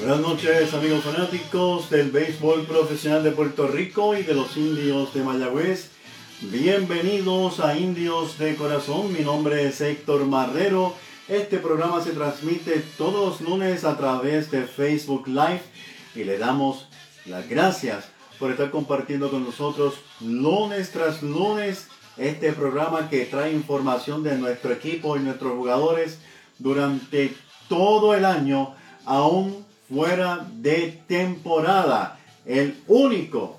Buenas noches amigos fanáticos del béisbol profesional de Puerto Rico y de los indios de Mayagüez. Bienvenidos a Indios de Corazón, mi nombre es Héctor Marrero. Este programa se transmite todos los lunes a través de Facebook Live y le damos las gracias por estar compartiendo con nosotros lunes tras lunes este programa que trae información de nuestro equipo y nuestros jugadores durante todo el año, aún fuera de temporada. El único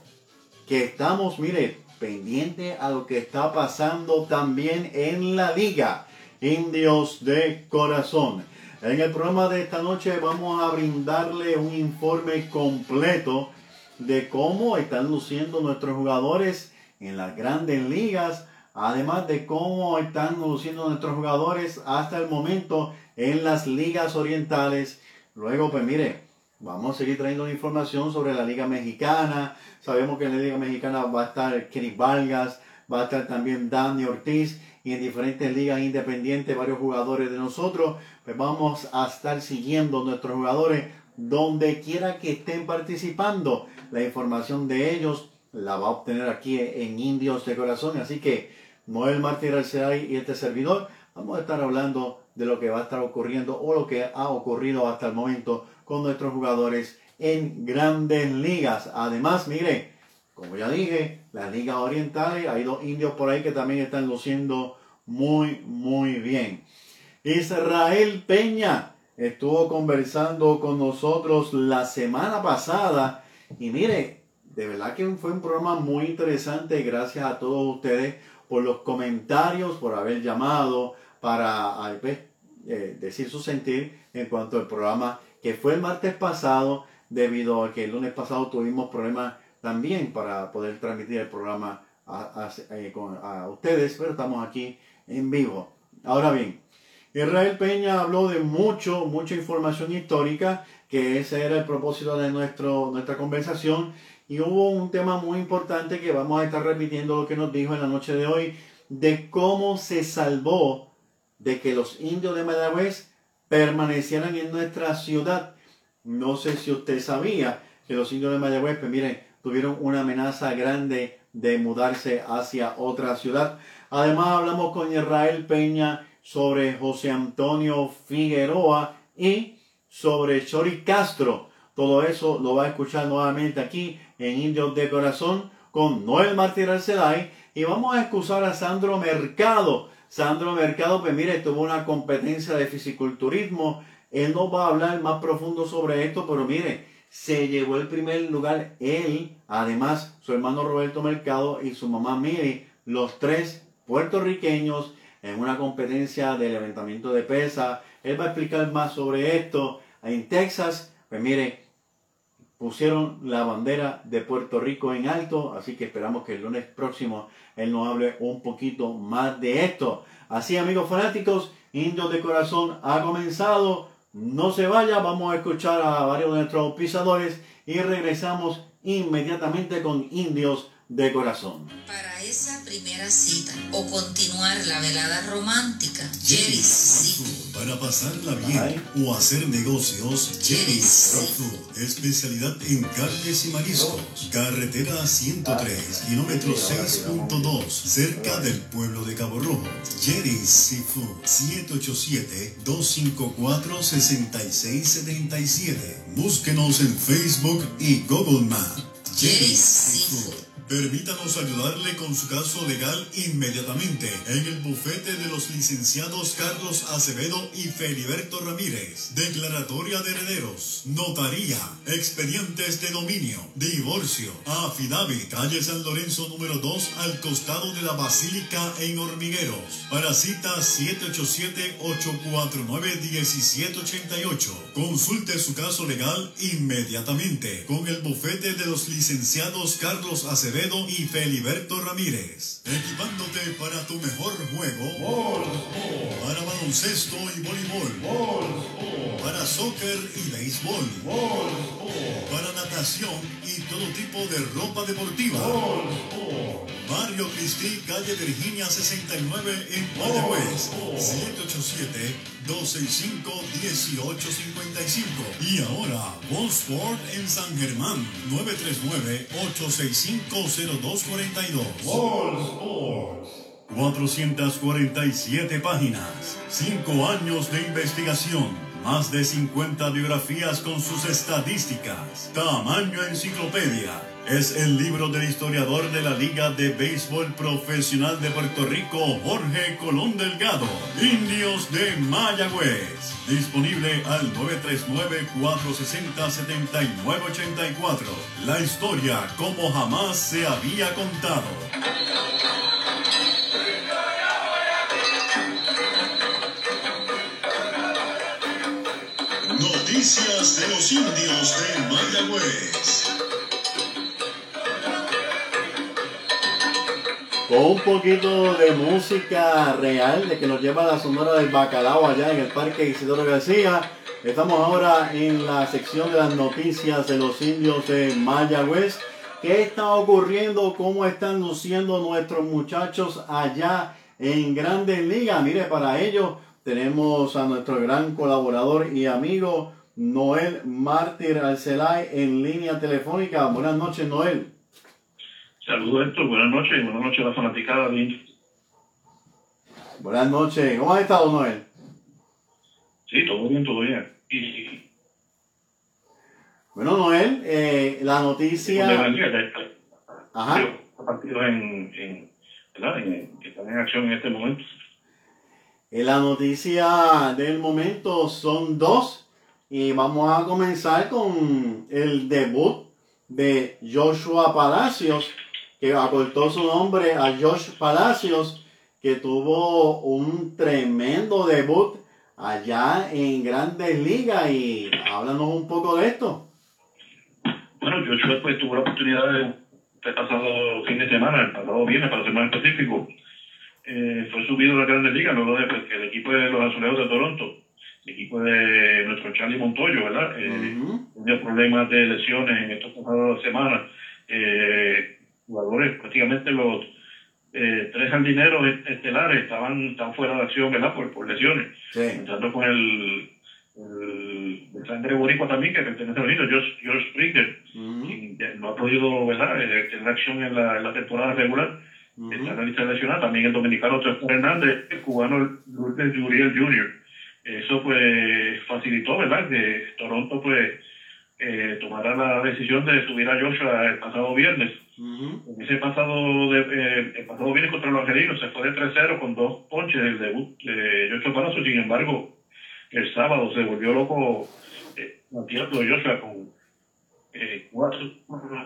que estamos, mire, pendiente a lo que está pasando también en la liga. Indios de corazón. En el programa de esta noche vamos a brindarle un informe completo de cómo están luciendo nuestros jugadores en las grandes ligas, además de cómo están luciendo nuestros jugadores hasta el momento en las ligas orientales Luego, pues mire, vamos a seguir trayendo información sobre la Liga Mexicana. Sabemos que en la Liga Mexicana va a estar Kenny Vargas, va a estar también Dani Ortiz y en diferentes ligas independientes varios jugadores de nosotros. Pues vamos a estar siguiendo nuestros jugadores donde quiera que estén participando. La información de ellos la va a obtener aquí en Indios de Corazón. Así que Noel Martínez y este servidor vamos a estar hablando de lo que va a estar ocurriendo o lo que ha ocurrido hasta el momento con nuestros jugadores en grandes ligas. Además, mire, como ya dije, las ligas orientales, hay dos indios por ahí que también están luciendo muy, muy bien. Israel Peña estuvo conversando con nosotros la semana pasada y mire, de verdad que fue un programa muy interesante. Gracias a todos ustedes por los comentarios, por haber llamado, para eh, decir su sentir en cuanto al programa que fue el martes pasado, debido a que el lunes pasado tuvimos problemas también para poder transmitir el programa a, eh, a ustedes, pero estamos aquí en vivo. Ahora bien, Israel Peña habló de mucho, mucha información histórica, que ese era el propósito de nuestro, nuestra conversación. Y hubo un tema muy importante que vamos a estar repitiendo lo que nos dijo en la noche de hoy, de cómo se salvó de que los indios de Mayagüez permanecieran en nuestra ciudad. No sé si usted sabía que los indios de Mayagüez, pues miren, tuvieron una amenaza grande de mudarse hacia otra ciudad. Además hablamos con Israel Peña sobre José Antonio Figueroa y sobre Chori Castro. Todo eso lo va a escuchar nuevamente aquí en Indios de Corazón con Noel Martínez Arcelay y vamos a excusar a Sandro Mercado Sandro Mercado, pues mire, tuvo una competencia de fisiculturismo. Él no va a hablar más profundo sobre esto, pero mire, se llevó el primer lugar él, además su hermano Roberto Mercado y su mamá Miri, los tres puertorriqueños en una competencia de levantamiento de pesa. Él va a explicar más sobre esto. En Texas, pues mire, pusieron la bandera de Puerto Rico en alto, así que esperamos que el lunes próximo él nos hable un poquito más de esto. Así amigos fanáticos, Indios de Corazón ha comenzado, no se vaya, vamos a escuchar a varios de nuestros pisadores y regresamos inmediatamente con Indios de Corazón. Para esa primera cita o continuar la velada romántica, Jerry's para pasarla bien o hacer negocios, Jerry's Food. Especialidad en carnes y mariscos. Carretera 103, kilómetro 6.2, cerca del pueblo de Cabo Rojo. Jerry's Seafood, 787-254-6677. Búsquenos en Facebook y Google Maps. Jerry's Seafood. Permítanos ayudarle con su caso legal inmediatamente en el bufete de los licenciados Carlos Acevedo y Feliberto Ramírez. Declaratoria de herederos, notaría, expedientes de dominio, divorcio, affidavit, calle San Lorenzo número 2 al costado de la Basílica en Hormigueros. Para cita 787-849-1788. Consulte su caso legal inmediatamente con el bufete de los licenciados Carlos Acevedo y Feliberto Ramírez. Equipándote para tu mejor juego. Para baloncesto y voleibol, para soccer y béisbol, para natación y todo tipo de ropa deportiva. Mario Cristi, calle Virginia 69 en Mayagüez, 787-265-1855. Y ahora, Sport en San Germán, 939-865-0242. 447 páginas, 5 años de investigación, más de 50 biografías con sus estadísticas, tamaño enciclopedia. Es el libro del historiador de la Liga de Béisbol Profesional de Puerto Rico, Jorge Colón Delgado, Indios de Mayagüez. Disponible al 939-460-7984. La historia como jamás se había contado. Noticias de los indios de Mayagüez. Con un poquito de música real de que nos lleva a la sonora del bacalao allá en el Parque Isidoro García. Estamos ahora en la sección de las noticias de los indios de Mayagüez. ¿Qué está ocurriendo? ¿Cómo están luciendo nuestros muchachos allá en Grandes Ligas? Mire, para ello tenemos a nuestro gran colaborador y amigo Noel Mártir Alcelay en línea telefónica. Buenas noches, Noel. Saludos, Héctor. Buenas noches y buenas noches a la fanaticada. Bien. Buenas noches. ¿Cómo has estado, Noel? Sí, todo bien, todo bien. Y, bueno, Noel, eh, la noticia... Ajá. Partidos en, en, en, que están en acción en este momento. Eh, la noticia del momento son dos y vamos a comenzar con el debut de Joshua Palacios, que acortó su nombre a Josh Palacios, que tuvo un tremendo debut allá en Grandes Ligas y háblanos un poco de esto. Bueno, Joshua pues tuvo la oportunidad de el pasado fin de semana, el pasado viernes para ser más específico, eh, fue subido a la Grandes Ligas luego de pues, que el equipo de los Azulejos de Toronto, el equipo de nuestro Charlie Montoyo, ¿verdad? Eh, Tenía problemas de lesiones en estas pasadas semanas. Eh, jugadores, prácticamente los eh, tres jardineros estelares estaban, estaban fuera de acción, ¿verdad? Por, por lesiones. Sí. Entrando con el, el, el sangre boricua también, que pertenece a los George, George Springer, quien no ha podido, ¿verdad?, tener acción en la, en la temporada regular uh está en la lista nacional, también el dominicano Trevor Hernández, el cubano Lourdes Juriel Jr. Eso pues facilitó, ¿verdad?, que Toronto pues eh, tomara la decisión de subir a Joshua el pasado viernes. En ese pasado, de, eh, el pasado viernes contra los angelinos se fue de 3-0 con dos ponches del debut de Joshua Palacio, sin embargo, el sábado se volvió loco eh, de Joshua con eh, cuatro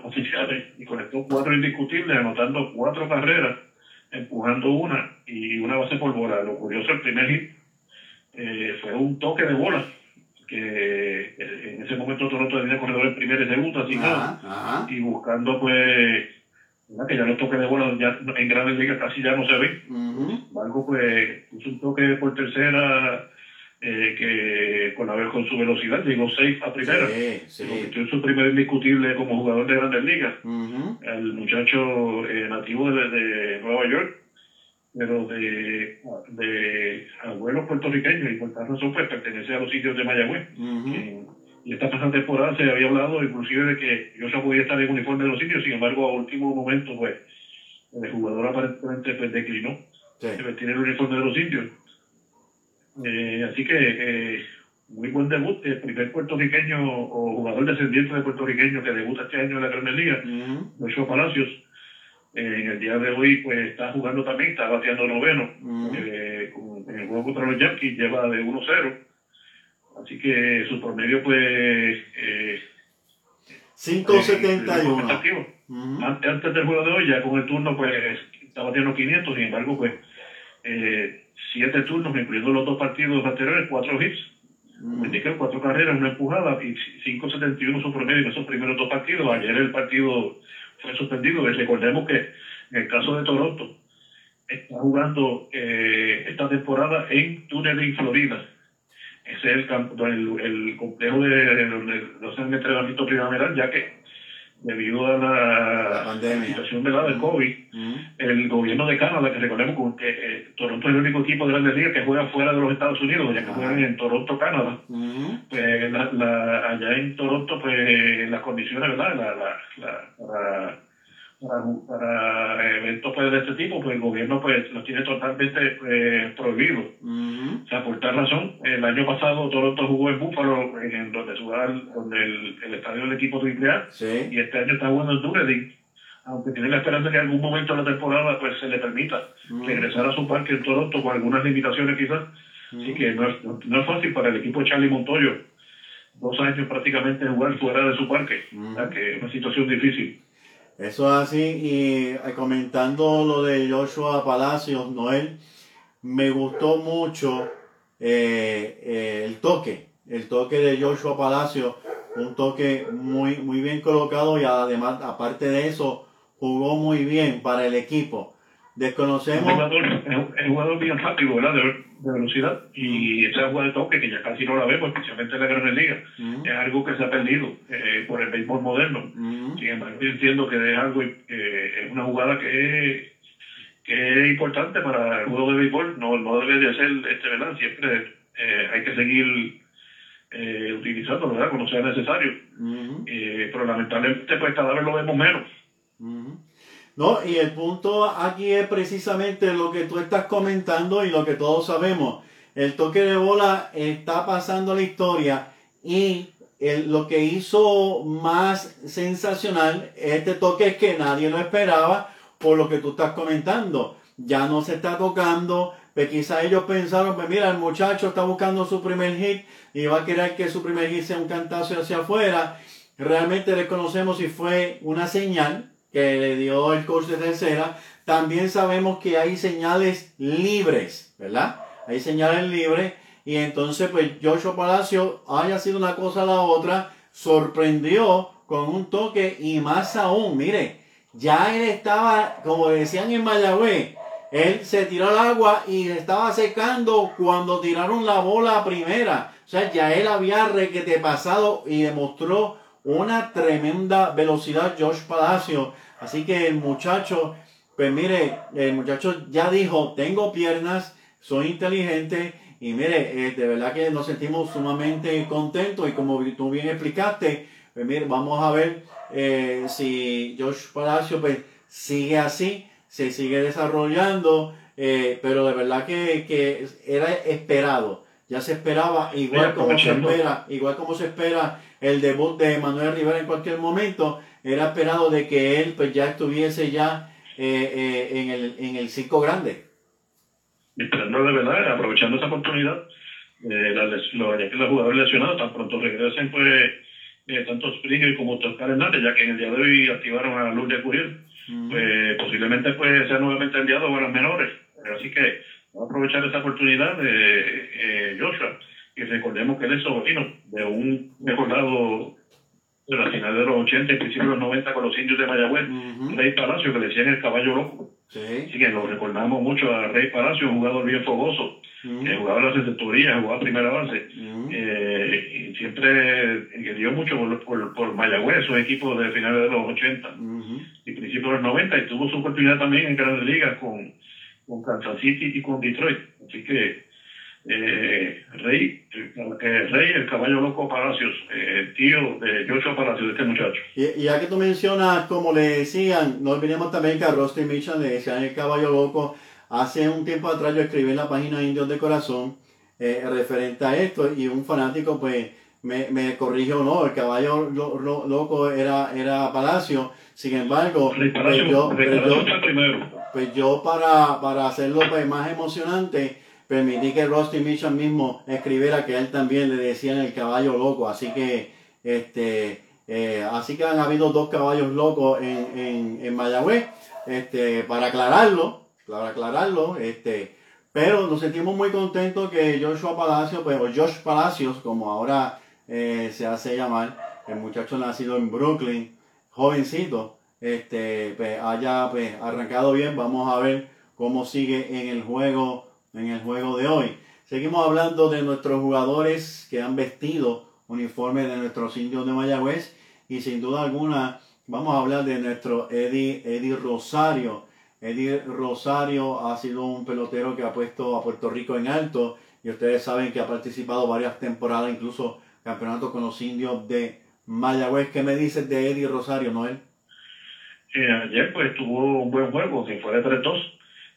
oficiales y conectó cuatro indiscutibles, anotando cuatro carreras, empujando una y una base por bola. Lo curioso, el primer hit eh, fue un toque de bola, que en ese momento Toronto tenía corredor en primera y segunda, así nada, y buscando pues que ya los toques de bola ya en grandes ligas casi ya no se ven. Algo pues puso un toque por tercera eh, que con, la, con su velocidad llegó safe a primera. Sí, Convirtió en su primer indiscutible como jugador de grandes ligas. El muchacho eh, nativo de, de, Nueva York, pero de, de abuelos puertorriqueños y por tal razón pues pertenece a los sitios de Mayagüez. y esta pasada temporada se había hablado inclusive de que yo se podía estar en uniforme de los sitios, sin embargo a último momento pues el jugador aparentemente pues declinó de vestir el uniforme de los indios eh, así que eh, muy buen debut, el primer puertorriqueño o jugador descendiente de puertorriqueño que debuta este año en la Gran Liga, uh Palacios. Eh, en el día de hoy pues está jugando también, está bateando noveno en el juego contra los Yankees, lleva de 1-0. Así que su promedio pues... 5.71. antes, antes del juego de hoy, ya con el turno pues está bateando 500, sin embargo pues... Eh, siete turnos, incluyendo los dos partidos anteriores, cuatro hits. Mm. cuatro carreras, una empujada y 5.71 su promedio en esos primeros dos partidos. Ayer el partido fue suspendido. Recordemos que en el caso de Toronto, está jugando eh, esta temporada en Tunneling, Florida. Ese es el, campo, el, el complejo de donde los entrenamiento primaveral, ya que debido a la, situación de la del COVID, el gobierno de Canadá, que recordemos que eh, Toronto es el único equipo de Grandes Ligas que juega fuera de los Estados Unidos, ya que juegan en Toronto, Canadá, pues la, allá en Toronto, pues las condiciones, ¿verdad? La, la, para, para eventos pues, de este tipo, pues el gobierno pues los tiene totalmente eh, prohibido. O sea, por tal razón, el año pasado Toronto jugó en Buffalo, en donde jugaba donde el, el, estadio del equipo AAA, y este año está jugando en Dunedin, aunque tiene la esperanza que en algún momento de la temporada pues se le permita regresar a su parque en Toronto con algunas limitaciones quizás. Así que no es, no es fácil para el equipo de Charlie Montoyo dos años prácticamente jugar fuera de su parque, o sea que es una situación difícil. Eso es así. Y eh, comentando lo de Joshua Palacios, Noel, me gustó mucho eh, eh, el toque. El toque de Joshua Palacios, un toque muy, muy bien colocado y además, aparte de eso, jugó muy bien para el equipo. Desconocemos. Es un jugador, bien rápido, ¿verdad? De, velocidad. Y esa jugada de toque, que ya casi no la vemos, especialmente en la Gran Liga, es algo que se ha perdido eh, por el béisbol moderno. Sin embargo, yo entiendo que es algo, eh, es una jugada que es, que es importante para el juego de béisbol. No, no debe de ser, este, ¿verdad? Siempre eh, hay que seguir eh, utilizándolo, ¿verdad? Cuando sea necesario. pero lamentablemente, pues cada vez lo vemos menos. No, y el punto aquí es precisamente lo que tú estás comentando y lo que todos sabemos. El toque de bola está pasando la historia y lo que hizo más sensacional este toque es que nadie lo esperaba por lo que tú estás comentando. Ya no se está tocando, pues quizá ellos pensaron, pues mira, el muchacho está buscando su primer hit y va a querer que su primer hit sea un cantazo hacia afuera. Realmente reconocemos si fue una señal que le dio el coach de tercera, también sabemos que hay señales libres, ¿verdad? Hay señales libres y entonces pues Joshua Palacio haya sido una cosa a la otra, sorprendió con un toque y más aún, mire, ya él estaba, como decían en Mayagüez, él se tiró al agua y estaba secando cuando tiraron la bola primera. O sea, ya él había requete pasado y demostró una tremenda velocidad Josh Palacio Así que el muchacho, pues mire, el muchacho ya dijo, tengo piernas, soy inteligente y mire, eh, de verdad que nos sentimos sumamente contentos y como tú bien explicaste, pues mire, vamos a ver eh, si Josh Palacio pues sigue así, se sigue desarrollando, eh, pero de verdad que, que, era esperado, ya se esperaba, igual como se espera, igual como se espera el debut de Manuel Rivera en cualquier momento, era esperado de que él pues ya estuviese ya eh, eh, en, el, en el circo grande. Esperando de verdad, aprovechando esa oportunidad, eh, la, los, los jugadores lesionados tan pronto regresen pues eh, tanto Springer como Toscar Hernández, ya que en el día de hoy activaron a Lourdes Curiel, pues posiblemente pues sea nuevamente enviado a las menores. Así que vamos a aprovechar esa oportunidad de eh, Joshua y recordemos que él es sobrino de un recordado de la final de los 80 y principios de los 90 con los indios de Mayagüez, Rey Palacio, que le decían el caballo loco. Sí. Así que lo recordamos mucho a Rey Palacio, un jugador bien fogoso, que jugaba la receptoría, jugaba primera base, eh, y siempre que dio mucho por, por, Mayagüez, esos equipos de finales de los 80 y principios de los 90, y tuvo su oportunidad también en grandes ligas con, con Kansas City y con Detroit. Así que eh, Rey, el, Rey, el caballo loco Palacios, eh, tío de Joshua Palacios, este muchacho. Y, ya que tú mencionas, como le decían, no olvidemos también que a Rusty Mitchell le decían el caballo loco. Hace un tiempo atrás yo escribí en la página Indios de Corazón eh, referente a esto y un fanático pues me, me corrigió, no, el caballo loco era, era Palacio. Sin embargo, pues yo, pues yo, para, para hacerlo pues, más emocionante, permití que Rusty Mitchell mismo escribiera que él también le decían el caballo loco. Así que, este, eh, así que han habido dos caballos locos en, en, en Mayagüez, este, para aclararlo, para aclararlo, este, pero nos sentimos muy contentos que Joshua Palacios, pues, o Josh Palacios, como ahora eh, se hace llamar, el muchacho nacido en Brooklyn, jovencito, este, pues, haya pues, arrancado bien. Vamos a ver cómo sigue en el juego, en el juego de hoy. Seguimos hablando de nuestros jugadores que han vestido uniformes de nuestros indios de Mayagüez y sin duda alguna vamos a hablar de nuestro Eddie, Eddie Rosario. Eddie Rosario ha sido un pelotero que ha puesto a Puerto Rico en alto y ustedes saben que ha participado varias temporadas, incluso campeonatos con los indios de Mayagüez. ¿Qué me dices de Eddie Rosario, Noel? Eh, ayer pues tuvo un buen juego, que fue de 3-2.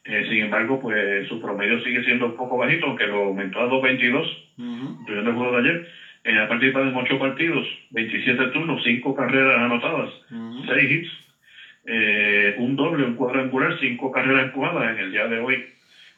Eh, sin embargo, pues su promedio sigue siendo un poco bajito, aunque lo aumentó a 2.22 uh el juego de ayer. Eh, ha participado en 8 partidos, 27 turnos, 5 carreras anotadas, 6 hits, eh, un doble, un cuadrangular, 5 carreras empujadas en el día de hoy.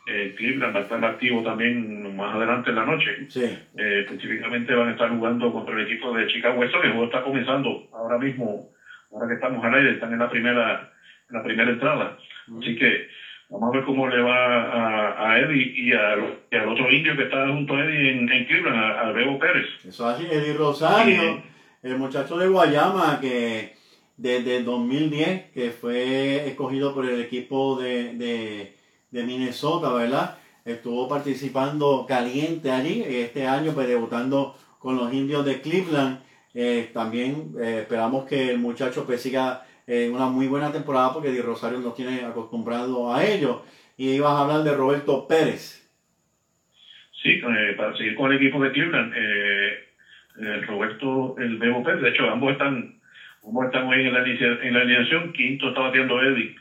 Eh, Cleveland va a estar activo también más adelante en la noche. Sí. Específicamente van a estar jugando contra el equipo de Chicago West. El juego está comenzando ahora mismo, ahora que estamos al aire, están en la primera, en la primera entrada. Así que vamos a ver cómo le va a, a Eddie y, al otro indio que está junto a Eddie en, en Cleveland, a, a, Bebo Pérez. Eso así, Eddie Rosario, el muchacho de Guayama que desde 2010, que fue escogido por el equipo de, de de Minnesota, ¿verdad? Estuvo participando caliente allí, este año pues debutando con los indios de Cleveland. Eh, también eh, esperamos que el muchacho pues siga una muy buena temporada porque Di Rosario nos tiene acostumbrado a ello. Y ibas a hablar de Roberto Pérez. Sí, eh, para seguir con el equipo de Cleveland, Roberto, el Bebo Pérez, de hecho ambos están, ambos están hoy en la, en la alineación, quinto está batiendo Eddie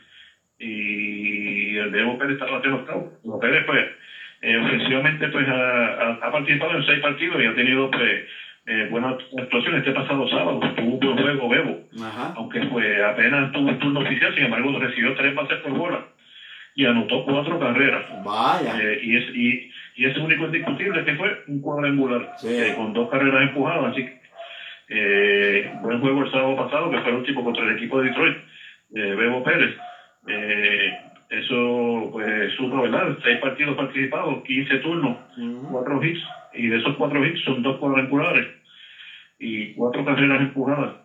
y el Bebo Pérez está bateando octavo. Pérez, pues, eh, ofensivamente, pues, ha, ha, participado en seis partidos y ha tenido, pues, eh, buenas actuaciones. Este pasado sábado tuvo un buen juego Bebo, Ajá. aunque pues apenas tuvo un turno oficial, sin embargo, recibió tres bases por bola y anotó cuatro carreras. Vaya. Eh, y, es, y, y ese único indiscutible que fue un cuadrangular Sí. eh, con dos carreras empujadas. Así que, eh, buen juego el sábado pasado, que fue el último contra el equipo de Detroit, eh, Bebo Pérez. Eh, eso, pues, supo, ¿verdad? Seis partidos participados, 15 turnos, cuatro hits, y de esos cuatro hits son dos cuadrangulares y cuatro carreras empujadas.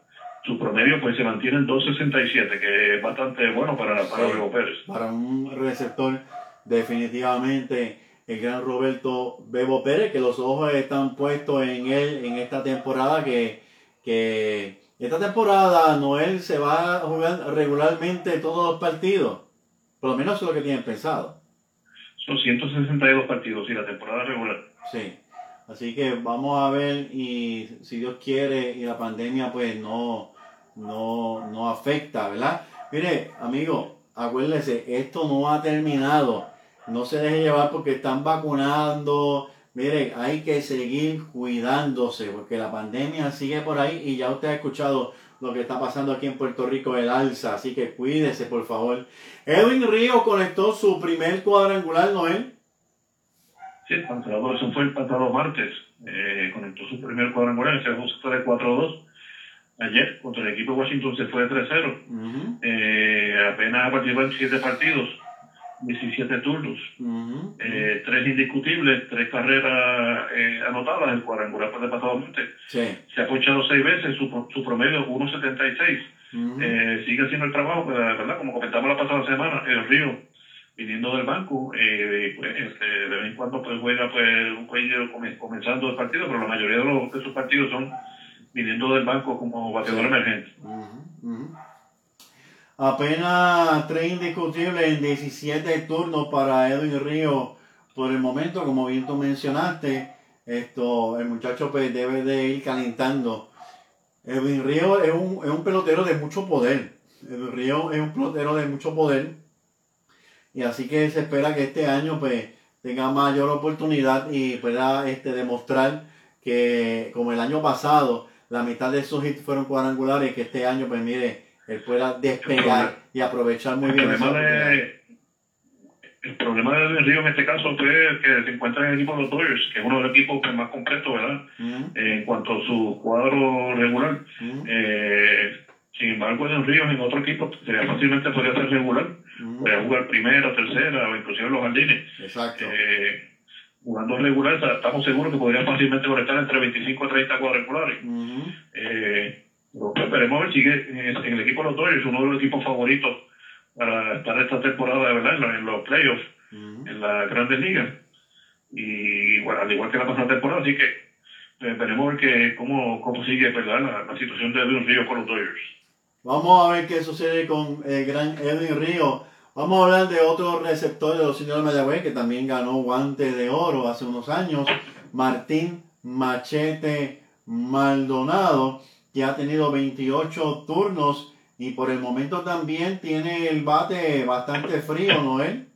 Su promedio, pues, se mantiene en 2.67, que es bastante bueno para, para Sí. Bebo Pérez. Para un receptor, definitivamente el gran Roberto Bebo Pérez, que los ojos están puestos en él en esta temporada, que, que esta temporada Noel se va a jugar regularmente todos los partidos. Por lo menos eso es lo que tienen pensado. Son 162 partidos, y la temporada regular. Sí. Así que vamos a ver y si Dios quiere y la pandemia pues no, no, no afecta, ¿verdad? Mire, amigo, acuérdese, esto no ha terminado. No se deje llevar porque están vacunando. Mire, hay que seguir cuidándose porque la pandemia sigue por ahí y ya usted ha escuchado lo que está pasando aquí en Puerto Rico, el alza. Así que cuídese, por favor. Edwin Río conectó su primer cuadrangular, Noel. Sí, el pasado, eso fue el pasado martes. Eh, conectó su primer cuadrangular, se fue de 4-2. Ayer, contra el equipo de Washington, se fue de 3-0. Ujú, Eh, apenas ha participado en 7 partidos, 17 turnos, eh, 3 indiscutibles, 3 carreras eh, anotadas. El cuadrangular fue de pasado. Sí. Se ha ponchado 6 veces, su, su promedio 1.76. Ujú. Eh, sigue haciendo el trabajo, pero, ¿verdad? Como comentamos la pasada semana, el Río, viniendo del banco, eh, pues, este, de vez en cuando pues juega pues un come- comenzando el partido, pero la mayoría de, los, de sus partidos son viniendo del banco como bateador Sí. emergente. Apenas tres indiscutibles en 17 turnos para Edwin Río por el momento, como bien tú mencionaste, esto, el muchacho pues debe de ir calentando. Edwin Río es un, es un pelotero de mucho poder. Edwin Río es un pelotero de mucho poder. Y así que se espera que este año pues tenga mayor oportunidad y pueda este, demostrar que como el año pasado la mitad de sus hits fueron cuadrangulares, que este año pues mire, él pueda despegar y aprovechar muy El bien problema, de, el problema de Río en este caso fue que se encuentra en el equipo de los Dodgers, que es uno de los equipos pues, más completos, ¿verdad? Ujú, Eh, en cuanto a su cuadro regular. ujú, Eh, sin embargo, en Ríos en otro equipo sería fácilmente podría ser regular. ujú. Podría jugar primera, tercera o inclusive en los jardines. Exacto. Eh, jugando regular, ta- estamos seguros que podría fácilmente conectar entre 25 a 30 cuadrangulares. Eh, esperemos a ver, sigue en, el equipo de los Dodgers, uno de los equipos favoritos para estar esta temporada ¿verdad? en los playoffs, en la grandes ligas. Y bueno, al igual que la pasada temporada, así que eh, veremos que cómo, cómo sigue ¿verdad? La, situación de Edwin Río con los Dodgers. Vamos a ver qué sucede con el gran Edwin Río. Vamos a hablar de otro receptor de los de Mayagüez que también ganó guante de oro hace unos años, Martín Machete Maldonado, que ha tenido 28 turnos y por el momento también tiene el bate bastante frío, ¿no él?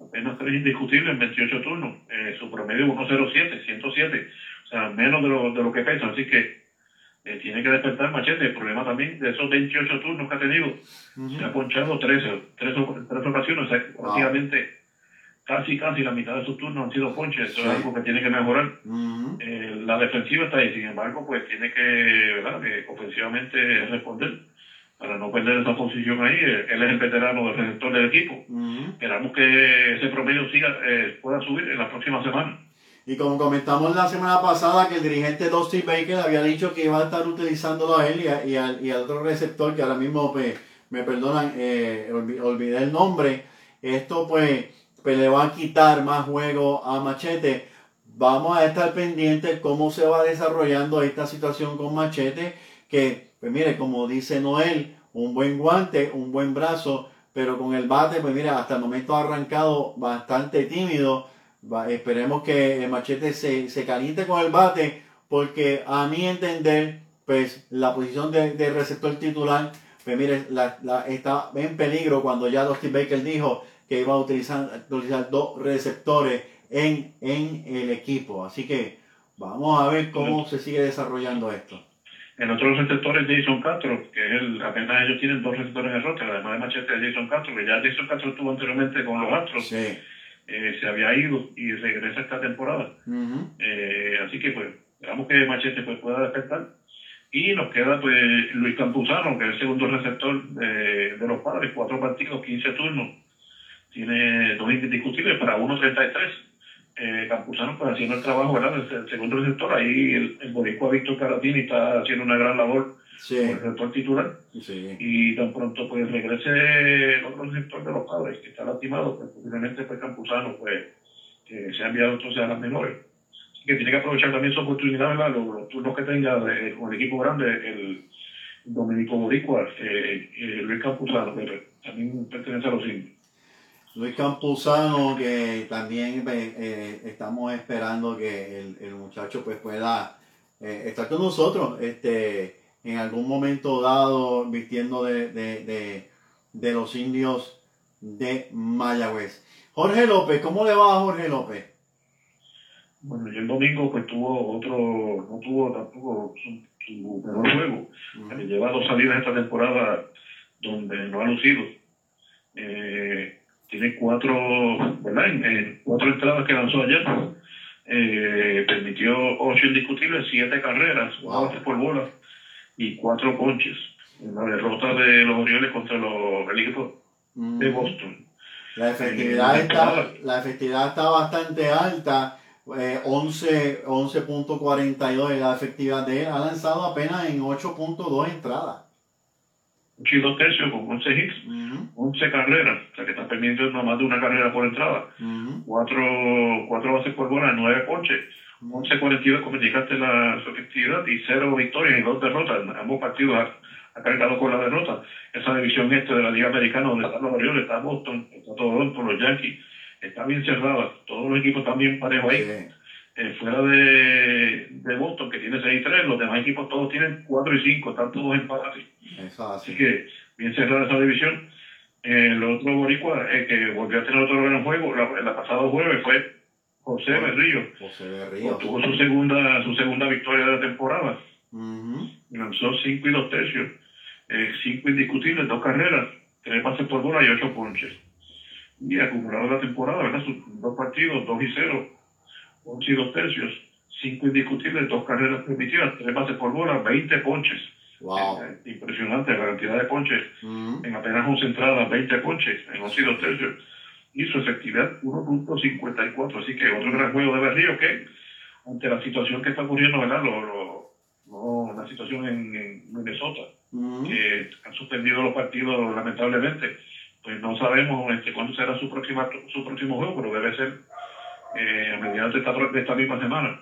Apenas tres indiscutibles en 28 turnos. Eh, su promedio 107, 107. O sea, menos de lo, de lo que pesa. Así que eh, tiene que despertar Machete. El problema también de esos 28 turnos que ha tenido, se ha ponchado 13, tres, tres ocasiones. O sea, prácticamente casi, casi la mitad de sus turnos han sido ponches. Eso es algo que tiene que mejorar. Eh, la defensiva está ahí, sin embargo, pues tiene que, ¿verdad? que ofensivamente responder para no perder esa posición ahí. Él es el veterano del receptor del equipo. Esperamos que ese promedio siga, eh, pueda subir en la próxima semana. Y como comentamos la semana pasada que el dirigente Dusty Baker había dicho que iba a estar utilizándolo a él y, al, y al, otro receptor que ahora mismo pues, me perdonan, eh, olvidé el nombre. Esto pues, pues le va a quitar más juego a Machete. Vamos a estar pendientes cómo se va desarrollando esta situación con Machete que pues mire, como dice Noel, un buen guante, un buen brazo, pero con el bate, pues mira, hasta el momento ha arrancado bastante tímido. esperemos que el machete se, se caliente con el bate, porque a mi entender, pues la posición de, receptor titular, pues mire, la, está en peligro cuando ya Dusty Baker dijo que iba a utilizar, utilizar dos receptores en, en el equipo. Así que vamos a ver cómo se sigue desarrollando esto. En otros receptores, Jason Castro, que es el, apenas ellos tienen dos receptores en el roster, además de Machete de Jason Castro, que ya Jason Castro estuvo anteriormente con los Astros, eh, se había ido y regresa esta temporada. Eh, así que pues, esperamos que Machete pues, pueda despertar. Y nos queda pues Luis Campuzano, que es el segundo receptor de, de los padres, cuatro partidos, 15 turnos. Tiene dos indiscutibles para 1.33 eh, Campuzano pues haciendo el trabajo, ¿verdad? El, segundo receptor, ahí el, el boricua Víctor Caratini está haciendo una gran labor como receptor titular. Y tan pronto pues regrese el otro receptor de los padres, que está lastimado, pues posiblemente pues Campuzano pues se ha enviado entonces a las menores. Así que tiene que aprovechar también su oportunidad, ¿verdad? Los, turnos que tenga con el equipo grande, el Dominico Boricua, eh, eh, Luis Campuzano, que también pertenece a los indios. Luis Campuzano, que también eh, eh, estamos esperando que el, muchacho pues pueda eh, estar con nosotros este, en algún momento dado vistiendo de, los indios de Mayagüez. Jorge López, ¿cómo le va a Jorge López? Bueno, yo el domingo pues tuvo otro, no tuvo tampoco su, mejor juego. Lleva dos salidas esta temporada donde no ha lucido. Eh, tiene cuatro, ¿verdad? Cuatro entradas que lanzó ayer. Eh, permitió ocho indiscutibles, siete carreras, wow. por bola y cuatro ponches en la derrota de los Orioles contra los, el equipo de mm. Boston. La efectividad, está, la efectividad está bastante alta, eh, 11.42 es la efectividad de él. Ha lanzado apenas en 8.2 entradas. 8 y 2 tercios con 11 hits, 11 carreras, o sea que está permitiendo no más de una carrera por entrada, 4 cuatro, bases por bola, 9 ponches, 11-42 como indicaste la su efectividad y 0 victorias y 2 derrotas. Ambos partidos ha, cargado con la derrota. Esa división este de la Liga Americana donde están los Orioles, está Boston, está Toronto, los Yankees, está bien cerrada. Todos los equipos están bien parejos ahí. Eh, fuera de, de Boston, que tiene 6 y 3, los demás equipos todos tienen 4 y 5, están todos empatados. Así que bien cerrada esa división. el otro boricua eh, que volvió a tener otro gran juego, la, la pasada jueves fue José Berrío. José Berrío. Tuvo su segunda, su segunda victoria de la temporada. Lanzó 5 y 2 tercios, 5 eh, indiscutibles, 2 carreras, 3 pases por bola y 8 ponches. Y acumulado la temporada, ¿verdad? Sus dos partidos, 2 y 0, 11 y 2 tercios, 5 indiscutibles, 2 carreras permitidas, 3 pases por bola, 20 ponches. Wow. impresionante la cantidad de ponches. Mm. En apenas 11 entradas, 20 ponches en 11 y 2 tercios. Y su efectividad 1.54. Así que otro gran juego de Berrío que, ante la situación que está ocurriendo, ¿verdad? Lo, lo, la situación en, Minnesota, mm. que han suspendido los partidos lamentablemente. pues no sabemos este, cuándo será su, próxima, su próximo juego, pero debe ser eh, a mediados de esta, de esta misma semana.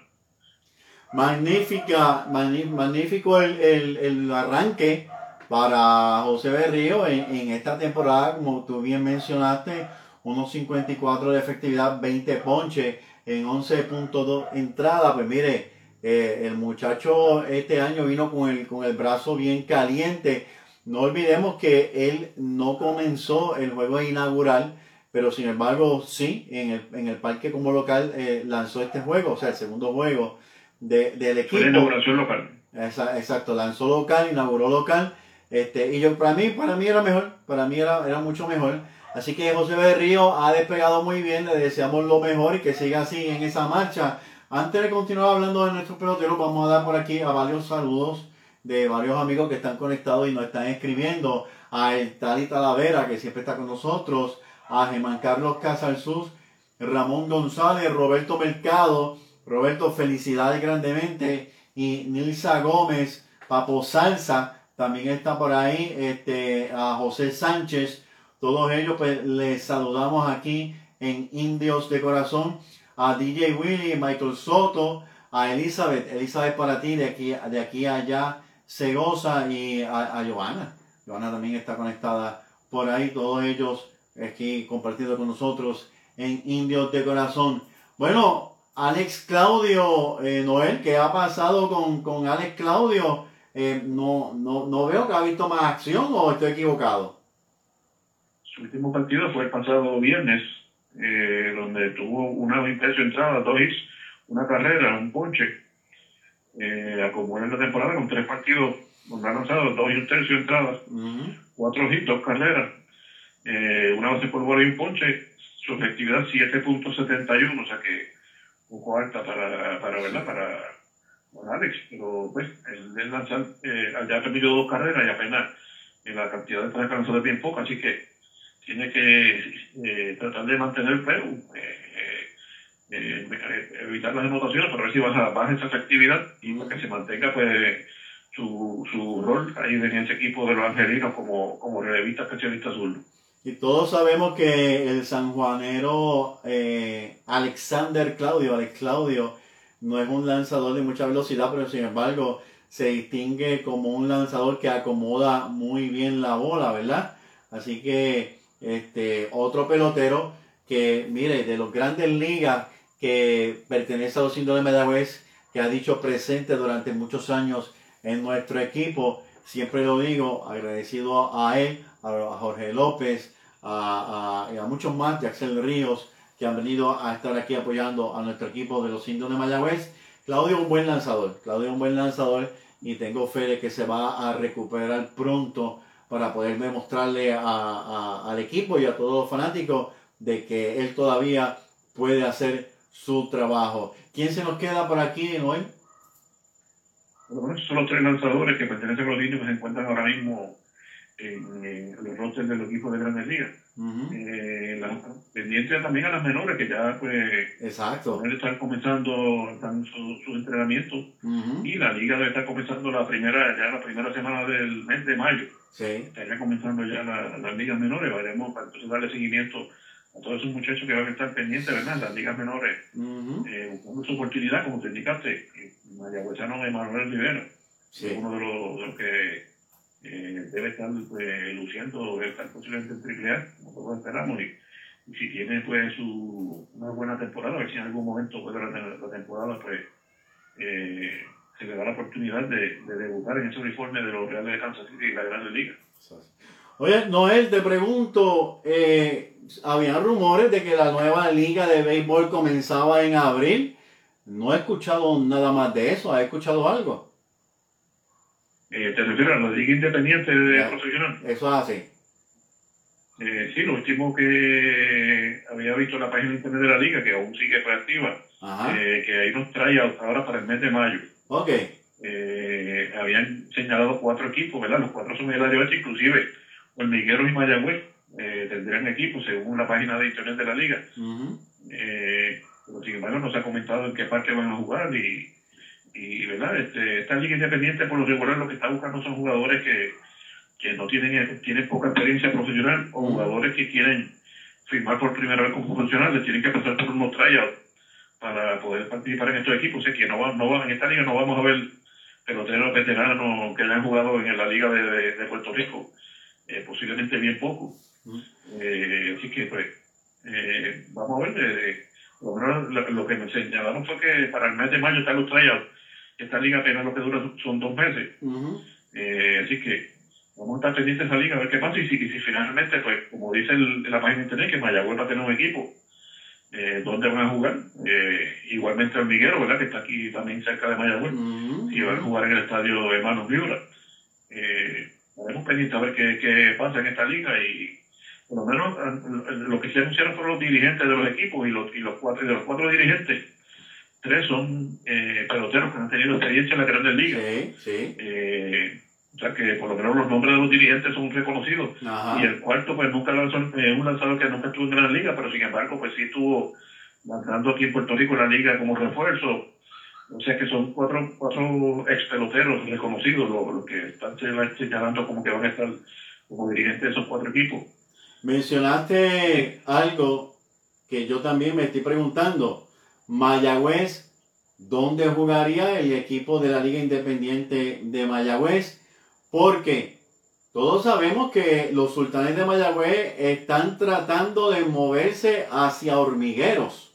Magnífica, magnífico el, el, el, arranque para José Berrío en, en, esta temporada, como tú bien mencionaste, unos 54 de efectividad, 20 ponches en 11.2 entradas. Pues mire, eh, el muchacho este año vino con el, con el brazo bien caliente. No olvidemos que él no comenzó el juego inaugural, pero sin embargo sí, en el, en el parque como local eh, lanzó este juego, o sea, el segundo juego de, del equipo. Fue inauguración local. Exacto, lanzó local, inauguró local. Este, y yo, para mí, para mí era mejor, para mí era, era mucho mejor. Así que José Berrío ha despegado muy bien, le deseamos lo mejor y que siga así en esa marcha. Antes de continuar hablando de nuestros peloteros, vamos a dar por aquí a varios saludos de varios amigos que están conectados y nos están escribiendo. A el Tali Talavera, que siempre está con nosotros. A Germán Carlos Casalsus, Ramón González, Roberto Mercado, Roberto, felicidades grandemente. Y Nilsa Gómez, Papo Salsa, también está por ahí. Este, a José Sánchez, todos ellos pues les saludamos aquí en Indios de Corazón. A DJ Willy, Michael Soto, a Elizabeth, Elizabeth para ti, de aquí, de aquí allá, se goza, y a, a Joana. Joana también está conectada por ahí, todos ellos aquí compartiendo con nosotros en Indios de Corazón. Bueno, Alex Claudio, eh, Noel, ¿qué ha pasado con, con Alex Claudio? Eh, no, no, no veo que ha visto más acción o estoy equivocado. Su último partido fue el pasado viernes, eh, donde tuvo una tercio entrada, dos hits, una carrera, un ponche. Eh, en la temporada con tres partidos donde ha lanzado dos y un tercio entradas, cuatro hits, dos carreras, una base por bola y un ponche. Su efectividad 7.71, o sea que poco alta para, para ¿verdad? Para, para Alex, pero pues, él, lanzar, eh, ya ha perdido dos carreras y apenas en la cantidad de carreras que es bien poco, así que tiene que eh, tratar de mantener pero eh, eh, evitar las anotaciones para ver si baja, baja esa efectividad y que se mantenga pues su, su rol ahí en ese equipo de los angelinos como, como relevista especialista azul. Y todos sabemos que el sanjuanero eh, Alexander Claudio, Alex Claudio, no es un lanzador de mucha velocidad, pero sin embargo se distingue como un lanzador que acomoda muy bien la bola, ¿verdad? Así que este otro pelotero que, mire, de los grandes ligas que pertenece a los indios de Medagüez, que ha dicho presente durante muchos años en nuestro equipo, siempre lo digo, agradecido a él, a Jorge López, a, a, muchos más, Axel Ríos, que han venido a estar aquí apoyando a nuestro equipo de los indios de Mayagüez. Claudio es un buen lanzador, Claudio es un buen lanzador y tengo fe de que se va a recuperar pronto para poder demostrarle al equipo y a todos los fanáticos de que él todavía puede hacer su trabajo. ¿Quién se nos queda por aquí hoy? Bueno, son los tres lanzadores que pertenecen a los indios que se encuentran ahora mismo en, los rosters del equipo de Grandes Ligas. Eh, pendiente también a las menores que ya pues Exacto. están comenzando están sus su entrenamientos y la liga debe estar comenzando la primera ya la primera semana del mes de mayo sí. estaría comenzando ya las ligas menores veremos para entonces darle seguimiento a todos esos muchachos que van a estar pendientes verdad las ligas menores eh, buscando su oportunidad como te indicaste Mayagüezano Emanuel Rivera sí. uno de los, de los que eh, debe estar pues, luciendo, debe estar posiblemente en triple A, como todos esperamos, y, si tiene pues su, una buena temporada, a ver si en algún momento puede la, la temporada pues eh, se le da la oportunidad de, de, debutar en ese uniforme de los Reales de Kansas City y la Grande Liga. Oye, Noel, te pregunto, eh, había rumores de que la nueva liga de béisbol comenzaba en abril. No he escuchado nada más de eso. ¿Has escuchado algo? Eh, ¿Te refieres a la Liga Independiente de Profesional? Eso es así. Eh, sí, lo último que había visto en la página de internet de la Liga, que aún sigue reactiva, eh, que ahí nos trae ahora para el mes de mayo. Ok. Eh, habían señalado cuatro equipos, ¿verdad? Los cuatro son del área oeste, inclusive Hormigueros y Mayagüez eh, tendrían equipos según la página de internet de la Liga. eh, pero sin embargo, no se ha comentado en qué parte van a jugar y y verdad este, esta liga independiente por lo regular lo que está buscando son jugadores que, que no tienen, tienen poca experiencia profesional o jugadores que quieren firmar por primera vez como profesionales, tienen que pasar por unos tryouts para poder participar en estos equipos. O sea que no, no en esta liga no vamos a ver peloteros veteranos que hayan jugado en la liga de, de, Puerto Rico, eh, posiblemente bien poco. Eh, así que pues eh, vamos a ver, lo, que me señalaron fue que para el mes de mayo están los tryouts. Esta liga apenas lo que dura son dos meses. así que vamos a estar pendientes de esa liga a ver qué pasa y si, si finalmente, pues como dice la página de internet, que Mayagüez va a tener un equipo eh, dónde van a jugar. Eh, igualmente Hormiguero, ¿verdad? Que está aquí también cerca de Mayagüez. Y van a jugar en el estadio Hermanos Miura. Eh, estaremos pendientes a ver qué, qué, pasa en esta liga y por lo menos eh, lo que se anunciaron fueron los dirigentes de los equipos y los, y los cuatro, de los cuatro dirigentes, tres son eh, peloteros que han tenido experiencia en la Grandes Ligas. Sí, sí. Eh, o sea que por lo menos los nombres de los dirigentes son reconocidos. Y el cuarto, pues nunca lanzó, es un lanzador que nunca estuvo en Gran Liga, pero sin embargo, pues sí estuvo lanzando aquí en Puerto Rico en la liga como refuerzo. O sea que son cuatro, cuatro ex peloteros reconocidos los, que están señalando como que van a estar como dirigentes de esos cuatro equipos. Mencionaste algo que yo también me estoy preguntando. Mayagüez, ¿dónde jugaría el equipo de la Liga Independiente de Mayagüez? Porque todos sabemos que los sultanes de Mayagüez están tratando de moverse hacia hormigueros.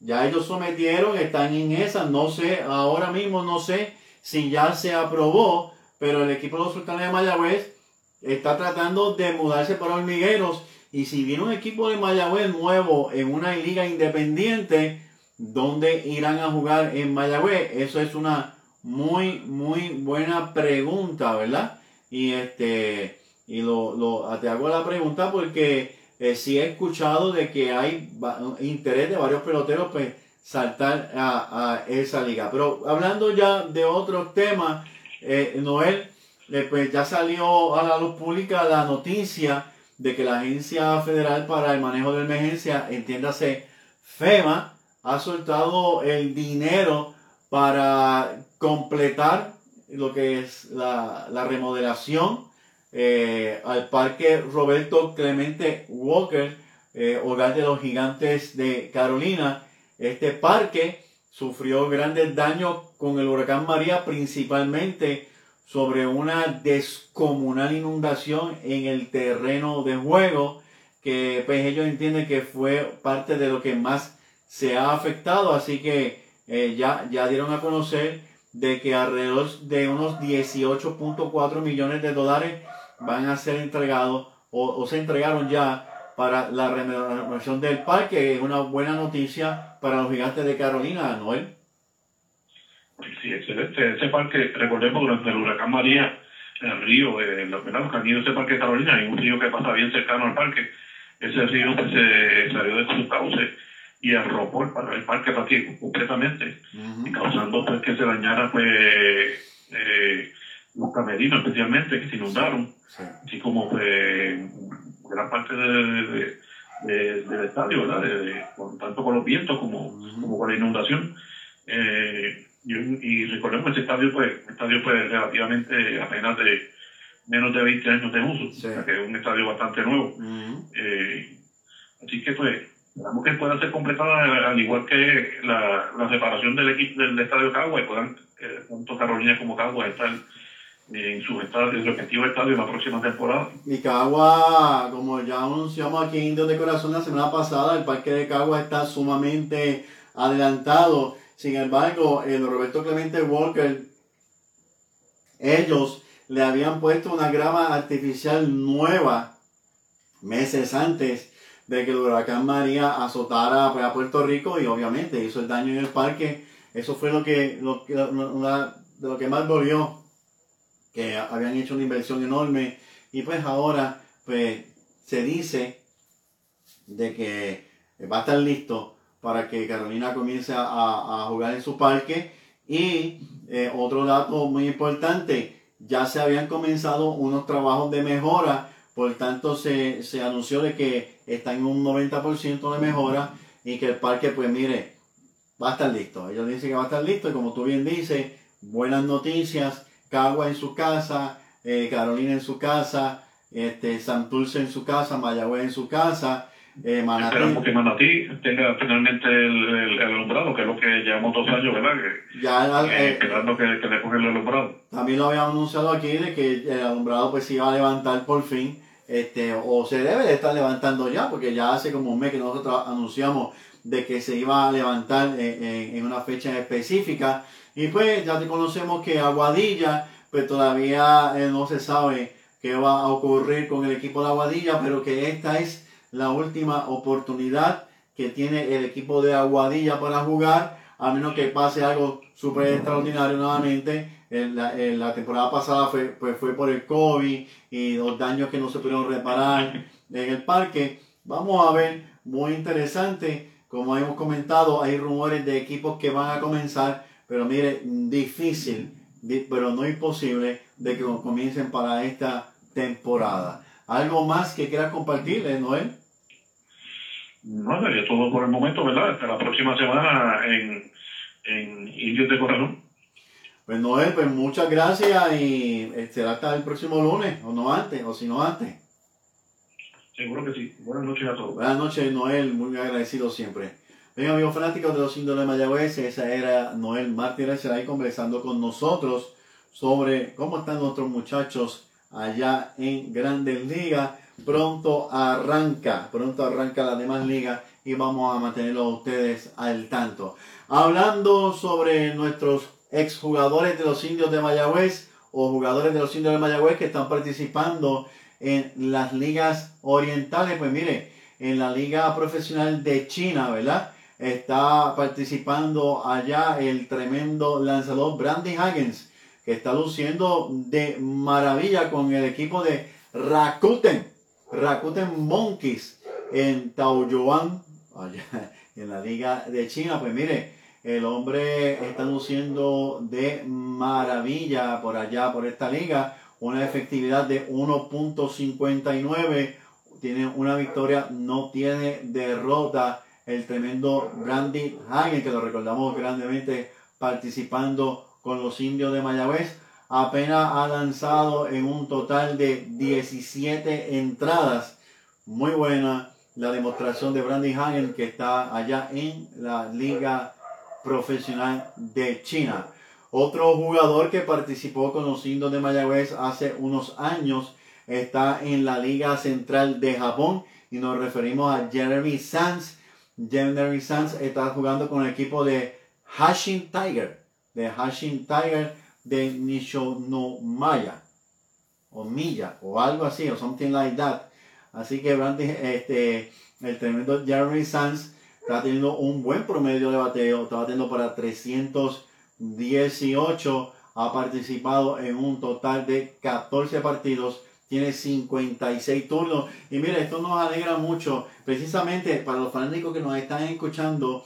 Ya ellos sometieron, están en esa, no sé, ahora mismo no sé si ya se aprobó, pero el equipo de los sultanes de Mayagüez está tratando de mudarse para hormigueros. Y si viene un equipo de Mayagüez nuevo en una liga independiente, ¿dónde irán a jugar en Mayagüez? Eso es una muy, muy buena pregunta, ¿verdad? Y este, y lo, lo te hago la pregunta porque eh, sí he escuchado de que hay interés de varios peloteros pues saltar a, esa liga. Pero hablando ya de otros temas, eh, Noel, eh, pues ya salió a la luz pública la noticia de que la Agencia Federal para el Manejo de Emergencia, entiéndase FEMA, ha soltado el dinero para completar lo que es la, remodelación eh, al Parque Roberto Clemente Walker, eh, hogar de los gigantes de Carolina. Este parque sufrió grandes daños con el huracán María, principalmente sobre una descomunal inundación en el terreno de juego, que pues ellos entienden que fue parte de lo que más se ha afectado, así que eh, ya, ya dieron a conocer de que alrededor de unos 18.4 millones de dólares van a ser entregados o, se entregaron ya para la renovación del parque. Es una buena noticia para los gigantes de Carolina, Noel. Sí, excelente. Ese parque, recordemos, durante el huracán María, el río, eh, los venados que han ido ese parque de Carolina, hay un río que pasa bien cercano al parque. Ese río que se salió de su cauce y arropó el, el parque prácticamente completamente, causando pues que se dañara pues eh, los camerinos especialmente que se inundaron, así como pues gran parte de, del estadio, ¿verdad? tanto con los vientos como, como con la inundación. Eh, y, recordemos que este estadio pues, un estadio pues relativamente apenas de menos de 20 años de uso, que es un estadio bastante nuevo. eh, así que pues Esperamos que pueda ser completada al igual que la, la separación del equipo del estadio Cagua y puedan eh, tanto Carolina como Cagua estar en su, estadio, en su respectivo estadio en la próxima temporada. Y Cagua, como ya anunciamos aquí en Indios de Corazón la semana pasada, el parque de Cagua está sumamente adelantado. Sin embargo, el Roberto Clemente Walker, ellos le habían puesto una grama artificial nueva meses antes de que el huracán María azotara a Puerto Rico y obviamente hizo el daño en el parque. Eso fue lo que, lo, lo que más dolió, que habían hecho una inversión enorme y pues ahora pues se dice de que va a estar listo para que Carolina comience a, jugar en su parque. Y eh, otro dato muy importante, ya se habían comenzado unos trabajos de mejora por tanto, se, anunció de que está en un 90% de mejora y que el parque, pues mire, va a estar listo. Ellos dicen que va a estar listo y como tú bien dices, buenas noticias, Cagua en su casa, eh, Carolina en su casa, este, Santurce en su casa, Mayagüez en su casa, eh, Manatí. Esperamos que Manatí tenga finalmente el, el, alumbrado, que es lo que llevamos dos años, ¿verdad? Que, ya, eh, eh, esperando que, que le coge el alumbrado. También lo habíamos anunciado aquí de que el alumbrado pues se iba a levantar por fin, este, o se debe de estar levantando ya, porque ya hace como un mes que nosotros anunciamos de que se iba a levantar en, en una fecha específica. Y pues ya conocemos que Aguadilla, pues todavía no se sabe qué va a ocurrir con el equipo de Aguadilla, pero que esta es la última oportunidad que tiene el equipo de Aguadilla para jugar, a menos que pase algo súper extraordinario nuevamente. En la, temporada pasada fue, pues fue por el COVID y los daños que no se pudieron reparar en el parque. Vamos a ver, muy interesante. Como hemos comentado, hay rumores de equipos que van a comenzar, pero mire, difícil, pero no imposible de que comiencen para esta temporada. ¿Algo más que quieras compartir, Noel? No, sería todo por el momento, ¿verdad? Hasta la próxima semana en, en Indios de Corazón. Pues Noel, pues muchas gracias y será hasta el próximo lunes, o no antes, o si no antes. Seguro que sí. Buenas noches a todos. Buenas noches, Noel, muy agradecido siempre. Bien, amigos fanáticos de los síndromes de Mayagüez, esa era Noel Martínez, será ahí conversando con nosotros sobre cómo están nuestros muchachos allá en Grandes Ligas. Pronto arranca, pronto arranca la demás liga y vamos a mantenerlo a ustedes al tanto. Hablando sobre nuestros exjugadores de los indios de Mayagüez o jugadores de los indios de Mayagüez que están participando en las ligas orientales, pues mire, en la liga profesional de China, ¿verdad? Está participando allá el tremendo lanzador Brandy Hagens está luciendo de maravilla con el equipo de Rakuten, Rakuten Monkeys en Taoyuan, allá en la liga de China. Pues mire, el hombre está luciendo de maravilla por allá, por esta liga, una efectividad de 1.59, tiene una victoria, no tiene derrota. El tremendo Brandy Hagen, que lo recordamos grandemente participando con los indios de Mayagüez. Apenas ha lanzado en un total de 17 entradas. Muy buena la demostración de Brandy Hagen que está allá en la Liga Profesional de China. Otro jugador que participó con los indios de Mayagüez hace unos años está en la Liga Central de Japón y nos referimos a Jeremy Sands. Jeremy Sands está jugando con el equipo de Hashin Tiger de Hashin Tiger de Nishonomaya o Milla o algo así o something like that. Así que este, el tremendo Jeremy Sands está teniendo un buen promedio de bateo, está batiendo para 318, ha participado en un total de 14 partidos, tiene 56 turnos y mire, esto nos alegra mucho, precisamente para los fanáticos que nos están escuchando,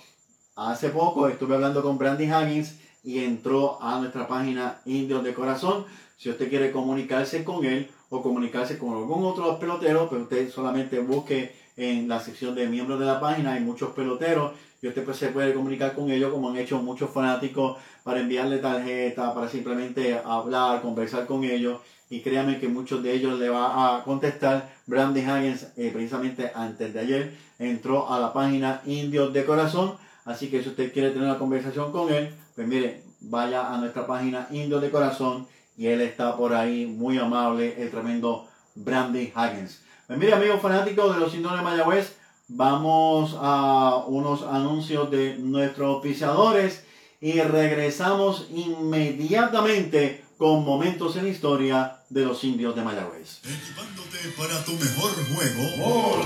hace poco estuve hablando con Brandy Huggins y entró a nuestra página Indios de Corazón. Si usted quiere comunicarse con él o comunicarse con algún otro pelotero, pues usted solamente busque en la sección de miembros de la página, hay muchos peloteros y usted pues, se puede comunicar con ellos como han hecho muchos fanáticos para enviarle tarjeta, para simplemente hablar, conversar con ellos y créanme que muchos de ellos le va a contestar. Brandy Hagens eh, precisamente antes de ayer entró a la página Indios de Corazón, así que si usted quiere tener una conversación con él, pues mire, vaya a nuestra página Indo de Corazón y él está por ahí, muy amable, el tremendo Brandy Hagens. Pues mire, amigos fanáticos de los Indios de Mayagüez, vamos a unos anuncios de nuestros oficiadores y regresamos inmediatamente con momentos en historia de los indios de Mayagüez. Equipándote para tu mejor juego.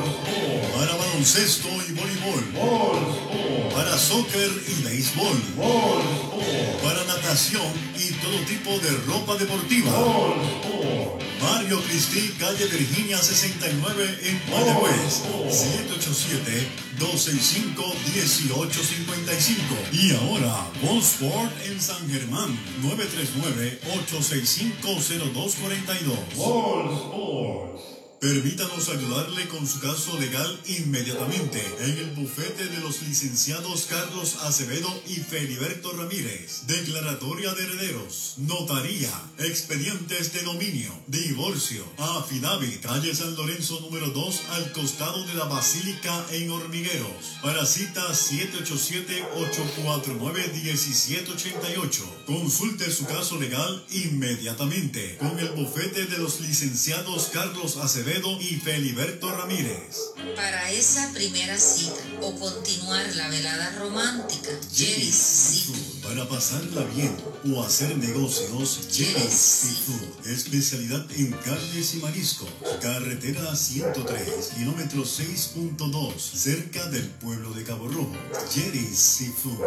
Para baloncesto y voleibol. Para soccer y béisbol. Para natación y todo tipo de ropa deportiva. Mario Cristi, calle Virginia 69 en Mayagüez. 787-265-1855. Y ahora, Sport en San Germán. 939-865-0242. Permítanos ayudarle con su caso legal inmediatamente en el bufete de los licenciados Carlos Acevedo y Feliberto Ramírez. Declaratoria de herederos, notaría, expedientes de dominio, divorcio, affidavit, calle San Lorenzo número 2 al costado de la Basílica en Hormigueros. Para cita 787-849-1788. Consulte su caso legal inmediatamente con el bufete de los licenciados Carlos Acevedo y Feliberto Ramírez. Para esa primera cita o continuar la velada romántica, Jerry's Seafood. Para pasarla bien o hacer negocios, Jerry's Seafood. Especialidad en carnes y mariscos. Carretera 103, kilómetro 6.2, cerca del pueblo de Cabo Rojo. Jerry's Seafood.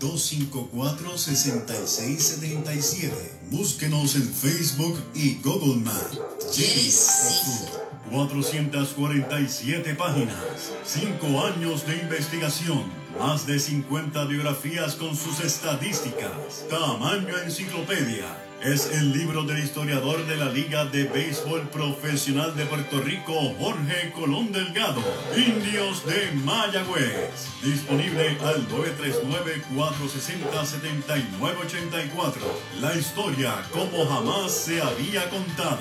787-254-6677. Búsquenos en Facebook y Google Maps. Jerry's Seafood. 447 páginas, 5 años de investigación, más de 50 biografías con sus estadísticas, tamaño enciclopedia. Es el libro del historiador de la Liga de Béisbol Profesional de Puerto Rico, Jorge Colón Delgado, Indios de Mayagüez. Disponible al 939-460-7984. La historia como jamás se había contado.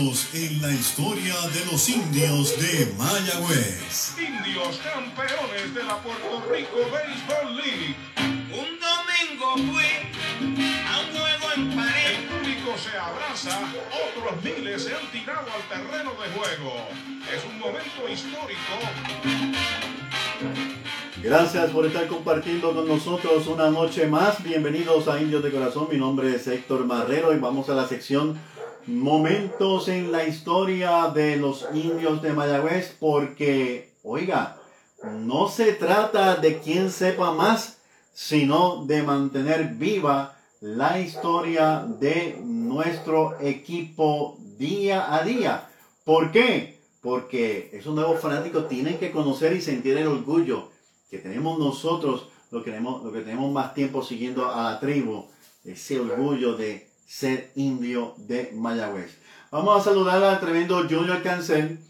En la historia de los indios de Mayagüez. Indios campeones de la Puerto Rico Baseball League. Un domingo fui a un juego en París. El público se abraza, otros miles se han tirado al terreno de juego. Es un momento histórico. Gracias por estar compartiendo con nosotros una noche más. Bienvenidos a Indios de Corazón. Mi nombre es Héctor Marrero y vamos a la sección Momentos en la historia de los indios de Mayagüez porque, oiga, no se trata de quien sepa más, sino de mantener viva la historia de nuestro equipo día a día. ¿Por qué? Porque esos nuevos fanáticos tienen que conocer y sentir el orgullo que tenemos nosotros, lo que tenemos, lo que tenemos más tiempo siguiendo a la tribu, ese orgullo de ser indio de Mayagüez. Vamos a saludar al tremendo Junior Cancel.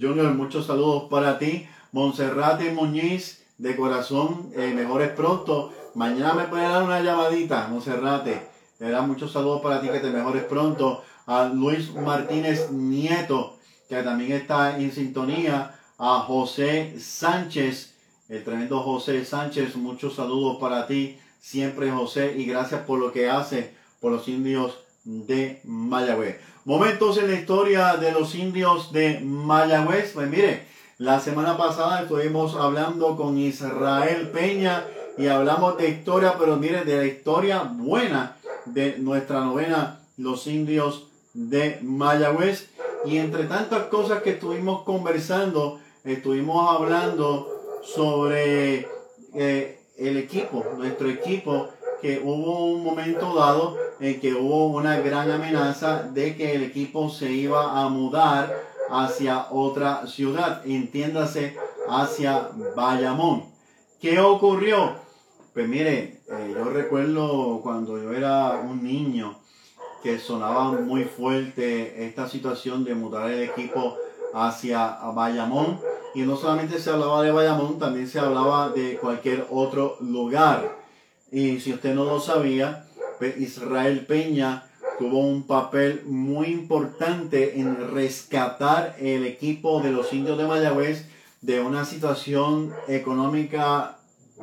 Junior, muchos saludos para ti. Monserrate Muñiz, de corazón, eh, mejores pronto. Mañana me puede dar una llamadita, Monserrate. Le da muchos saludos para ti, que te mejores pronto. A Luis Martínez Nieto, que también está en sintonía. A José Sánchez, el tremendo José Sánchez, muchos saludos para ti. Siempre José y gracias por lo que hace por los indios de Mayagüez. Momentos en la historia de los indios de Mayagüez. Pues mire, la semana pasada estuvimos hablando con Israel Peña y hablamos de historia, pero mire, de la historia buena de nuestra novena, los indios de Mayagüez. Y entre tantas cosas que estuvimos conversando, estuvimos hablando sobre eh, el equipo, nuestro equipo que hubo un momento dado en que hubo una gran amenaza de que el equipo se iba a mudar hacia otra ciudad, entiéndase hacia Bayamón. ¿Qué ocurrió? Pues mire, eh, yo recuerdo cuando yo era un niño que sonaba muy fuerte esta situación de mudar el equipo hacia Bayamón. Y no solamente se hablaba de Bayamón, también se hablaba de cualquier otro lugar. Y si usted no lo sabía, Israel Peña tuvo un papel muy importante en rescatar el equipo de los indios de Mayagüez de una situación económica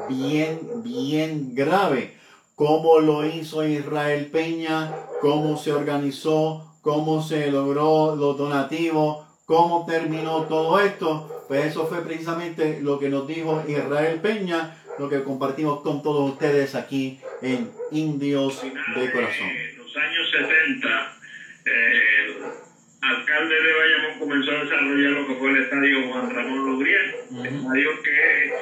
bien, bien grave. Cómo lo hizo Israel Peña, cómo se organizó, cómo se logró los donativos, cómo terminó todo esto. Pues eso fue precisamente lo que nos dijo Israel Peña lo que compartimos con todos ustedes aquí en Indios de Corazón. En los años 70, el alcalde de Bayamón comenzó a desarrollar lo que fue el estadio Juan Ramón Lugriel, estadio que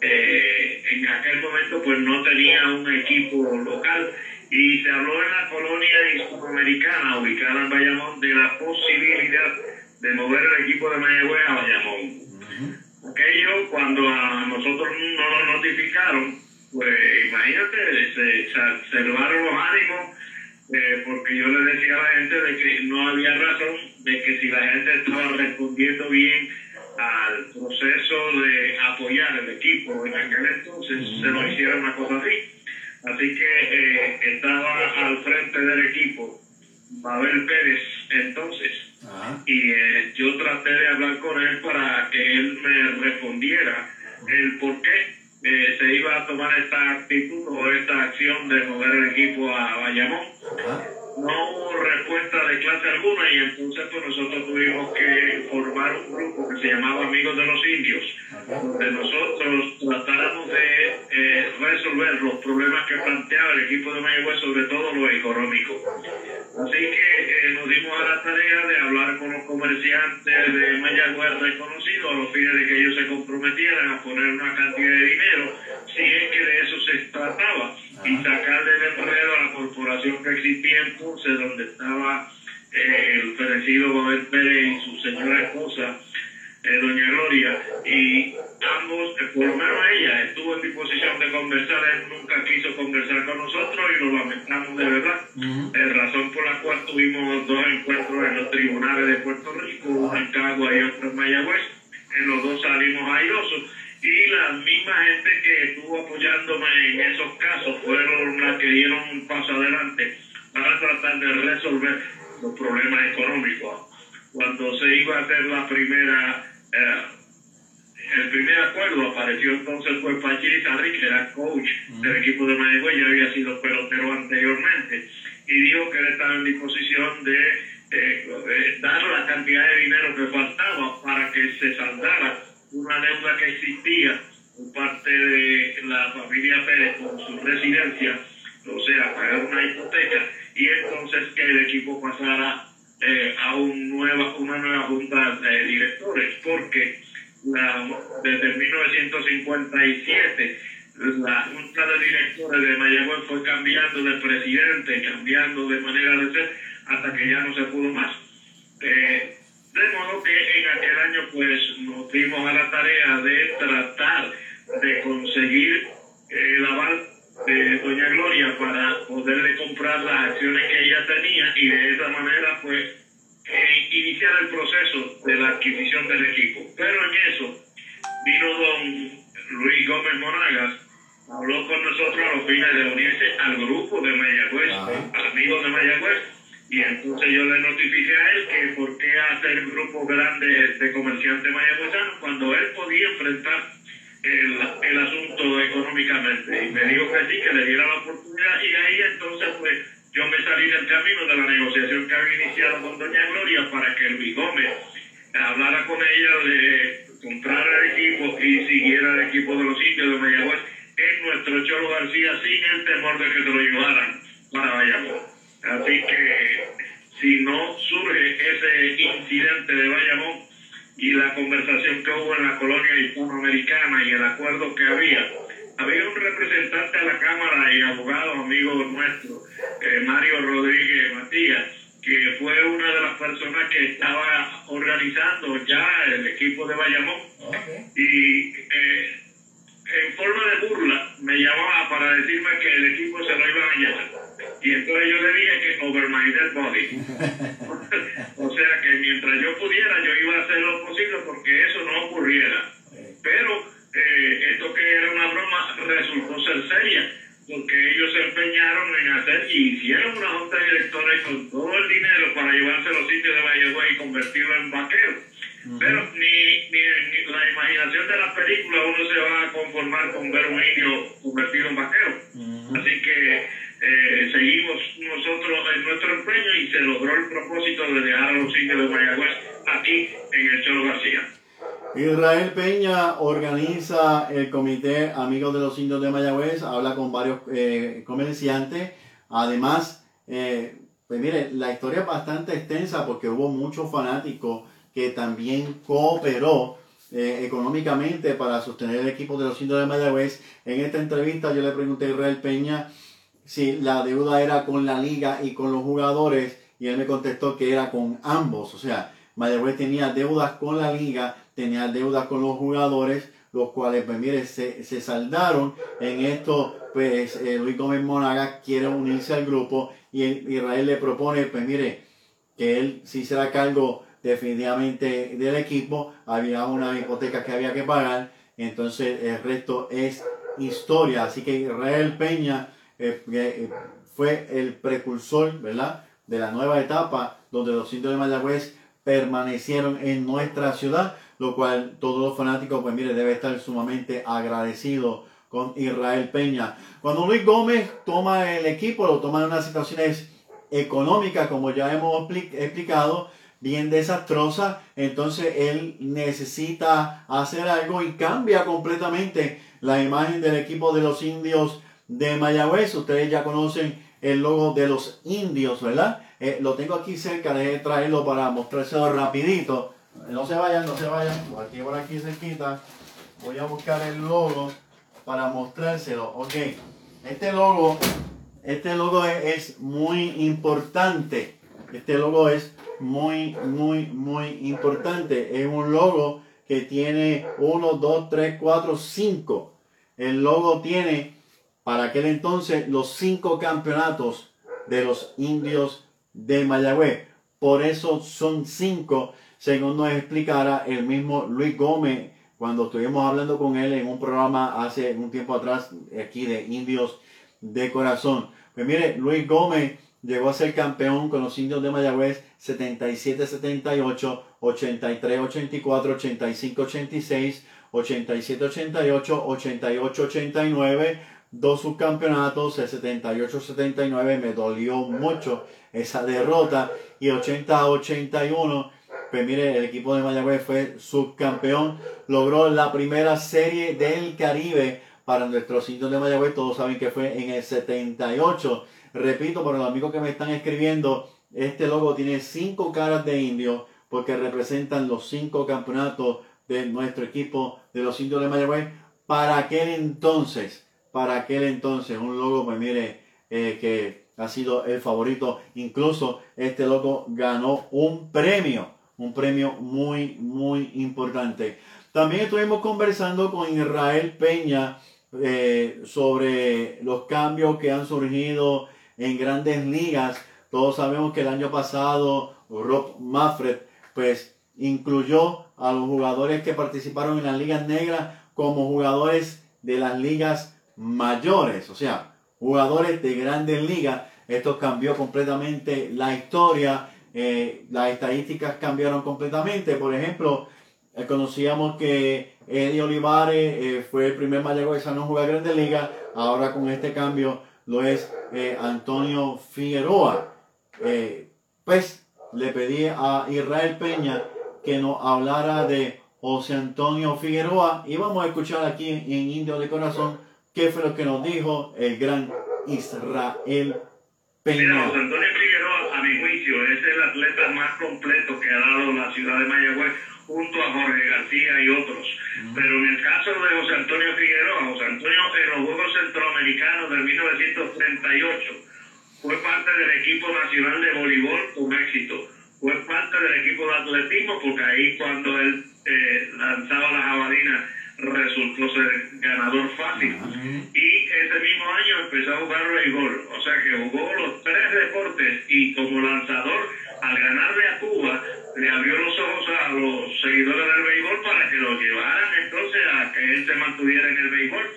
eh, en aquel momento pues no tenía un equipo local y se habló en la colonia hispanoamericana ubicada en Bayamón de la posibilidad de mover el equipo de Mayagüez a Bayamón. Aquello cuando a nosotros no nos notificaron, pues imagínate, se salvaron los ánimos, eh, porque yo le decía a la gente de que no había razón de que si la gente estaba respondiendo bien al proceso de apoyar el equipo en aquel entonces, se lo hiciera una cosa así. Así que eh, estaba al frente del equipo Mabel Pérez entonces. Y eh, yo traté de hablar con él para que él me respondiera el por qué eh, se iba a tomar esta actitud o esta acción de mover el equipo a Bayamón no hubo respuesta de clase alguna y entonces pues nosotros tuvimos que formar un grupo que se llamaba Amigos de los Indios, donde nosotros tratáramos de eh, resolver los problemas que planteaba el equipo de Mayagüez, sobre todo lo económico. Así que eh, nos dimos a la tarea de hablar con los comerciantes de Mayagüez reconocidos a los fines de que ellos se comprometieran a poner una cantidad de dinero, si es que de eso se trataba y sacar del enredo a la corporación que existía entonces, donde estaba eh, el fenecido Babel Pérez y su señora esposa, eh, doña Gloria, y ambos, eh, por lo menos ella, estuvo en disposición de conversar, él nunca quiso conversar con nosotros y lo lamentamos de verdad. Uh razón por la cual tuvimos dos encuentros en los tribunales de Puerto Rico, uno en Cagua y otro en Mayagüez, en los dos salimos airosos y la misma gente que estuvo apoyándome en esos casos fueron las que dieron un paso adelante para tratar de resolver los problemas económicos. Cuando se iba a hacer la primera, eh, el primer acuerdo, apareció entonces fue Pachiri Sarri, que era coach del equipo de Mayagüez, ya había sido pelotero anteriormente, y dijo que él estaba en disposición de eh, dar la cantidad de dinero que faltaba para que se saldara una deuda que existía por parte de la familia Pérez con su residencia, o sea, pagar una hipoteca, y entonces que el equipo pasara eh, a un nueva, una nueva junta de directores, porque la, desde 1957 la junta de directores de Mayagüez fue cambiando de presidente, cambiando de manera de ser, hasta que ya no se pudo más. Eh, de modo que en aquel año pues nos dimos a la tarea de tratar de conseguir el aval de Doña Gloria para poderle comprar las acciones que ella tenía y de esa manera pues eh, iniciar el proceso de la adquisición del equipo. Pero en eso vino don Luis Gómez Monagas, habló con nosotros a los fines de unirse al grupo de Mayagüez, amigos de Mayagüez, y entonces yo le notifiqué a él que por qué hacer grupos grandes de comerciantes mayagüezanos cuando él podía enfrentar el, el, asunto económicamente. Y me dijo que sí, que le diera la oportunidad y ahí entonces pues yo me salí del camino de la negociación que había iniciado con Doña Gloria para que Luis Gómez hablara con ella de comprar el equipo y siguiera el equipo de los indios de Mayagüez en nuestro Cholo García sin el temor de que se lo llevaran para Mayagüez. Así que si no surge ese incidente de Bayamón y la conversación que hubo en la colonia hispanoamericana y el acuerdo que había, había un representante de la Cámara y abogado amigo nuestro, eh, Mario Rodríguez Matías, que fue una de las personas que estaba organizando ya el equipo de Bayamón. Y eh, en forma de burla me llamaba para decirme que el equipo se lo iba a llevar. Y entonces yo le dije que over my dead body. o sea que mientras yo pudiera, yo iba a hacer lo posible porque eso no ocurriera. Pero eh, esto que era una broma resultó ser seria, porque ellos se empeñaron en hacer y hicieron una junta de directores con todo el dinero para llevarse los sitios de Valladolid y convertirlo en vaquero. Pero ni, ni, la imaginación de la película uno se va a conformar con ver un indio convertido en vaquero. Así que eh, seguimos nosotros en nuestro empeño y se logró el propósito de dejar a los indios de Mayagüez aquí en el Cholo García. Israel Peña organiza el comité Amigos de los Indios de Mayagüez, habla con varios eh, comerciantes. Además, eh, pues mire, la historia es bastante extensa porque hubo muchos fanáticos que también cooperó eh, económicamente para sostener el equipo de los indios de Mayagüez. En esta entrevista yo le pregunté a Israel Peña si la deuda era con la liga y con los jugadores y él me contestó que era con ambos. O sea, Mayagüez tenía deudas con la liga tenía deudas con los jugadores, los cuales, pues mire, se, se saldaron. En esto, pues eh, Luis Gómez Monaga quiere unirse al grupo y Israel le propone, pues mire, que él sí será cargo definitivamente del equipo. Había una hipoteca que había que pagar, entonces el resto es historia. Así que Israel Peña eh, eh, fue el precursor, ¿verdad? De la nueva etapa donde los indios de Mayagüez permanecieron en nuestra ciudad, lo cual todos los fanáticos, pues mire, debe estar sumamente agradecido con Israel Peña. Cuando Luis Gómez toma el equipo, lo toma en unas situaciones económicas, como ya hemos explicado, bien desastrosa, entonces él necesita hacer algo y cambia completamente la imagen del equipo de los indios de Mayagüez. Ustedes ya conocen el logo de los indios, ¿verdad? Eh, lo tengo aquí cerca, de traerlo para mostrárselo rapidito. No se vayan, no se vayan, aquí por aquí cerquita. Voy a buscar el logo para mostrárselo. Ok, este logo, este logo es, muy importante. Este logo es muy, muy, muy importante. Es un logo que tiene 1, 2, 3, 4, 5. El logo tiene para aquel entonces los cinco campeonatos de los indios de Mayagüez. Por eso son cinco, según nos explicara el mismo Luis Gómez cuando estuvimos hablando con él en un programa hace un tiempo atrás aquí de indios de corazón. Pues mire, Luis Gómez llegó a ser campeón con los indios de Mayagüez 77-78, 83-84, 85-86, 87-88, 88-89 dos subcampeonatos, el 78-79 me dolió mucho esa derrota y 80-81, pues mire, el equipo de Mayagüez fue subcampeón, logró la primera serie del Caribe para nuestros indios de Mayagüez, todos saben que fue en el 78. Repito, para los amigos que me están escribiendo, este logo tiene cinco caras de indio porque representan los cinco campeonatos de nuestro equipo de los indios de Mayagüez para aquel entonces para aquel entonces. Un logo, pues mire, eh, que ha sido el favorito. Incluso este logo ganó un premio, un premio muy, muy importante. También estuvimos conversando con Israel Peña eh, sobre los cambios que han surgido en grandes ligas. Todos sabemos que el año pasado Rob Maffred pues incluyó a los jugadores que participaron en las ligas negras como jugadores de las ligas mayores, o sea, jugadores de grandes ligas. Esto cambió completamente la historia, eh, las estadísticas cambiaron completamente. Por ejemplo, eh, conocíamos que Eddie Olivares eh, fue el primer mayagüez a no jugar grandes ligas, ahora con este cambio lo es Antonio Figueroa. pues le pedí a Israel Peña que nos hablara de José Antonio Figueroa y vamos a escuchar aquí en Indio de Corazón ¿Qué fue lo que nos dijo el gran Israel Peña? Mira, José Antonio Figueroa, a mi juicio, es el atleta más completo que ha dado la ciudad de Mayagüez junto a Jorge García y otros. Pero en el caso de José Antonio Figueroa, José Antonio en los Juegos Centroamericanos del 1938 fue parte del equipo nacional de voleibol con éxito. Fue parte del equipo de atletismo porque ahí cuando él eh, lanzaba la jabalina resultó ser ganador fácil. Y ese mismo año empezó a jugar béisbol. O sea que jugó los tres deportes y como lanzador, al ganarle a Cuba, le abrió los ojos a los seguidores del béisbol para que lo llevaran entonces a que él se mantuviera en el béisbol.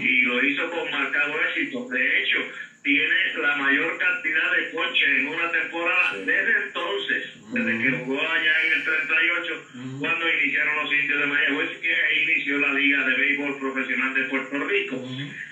Y lo hizo con marcado éxito. De hecho, tiene la mayor cantidad de coches en una temporada desde entonces, desde que jugó allá en el 38, cuando iniciaron los indios de Mayagüez, que inició la Liga de Béisbol Profesional de Puerto Rico.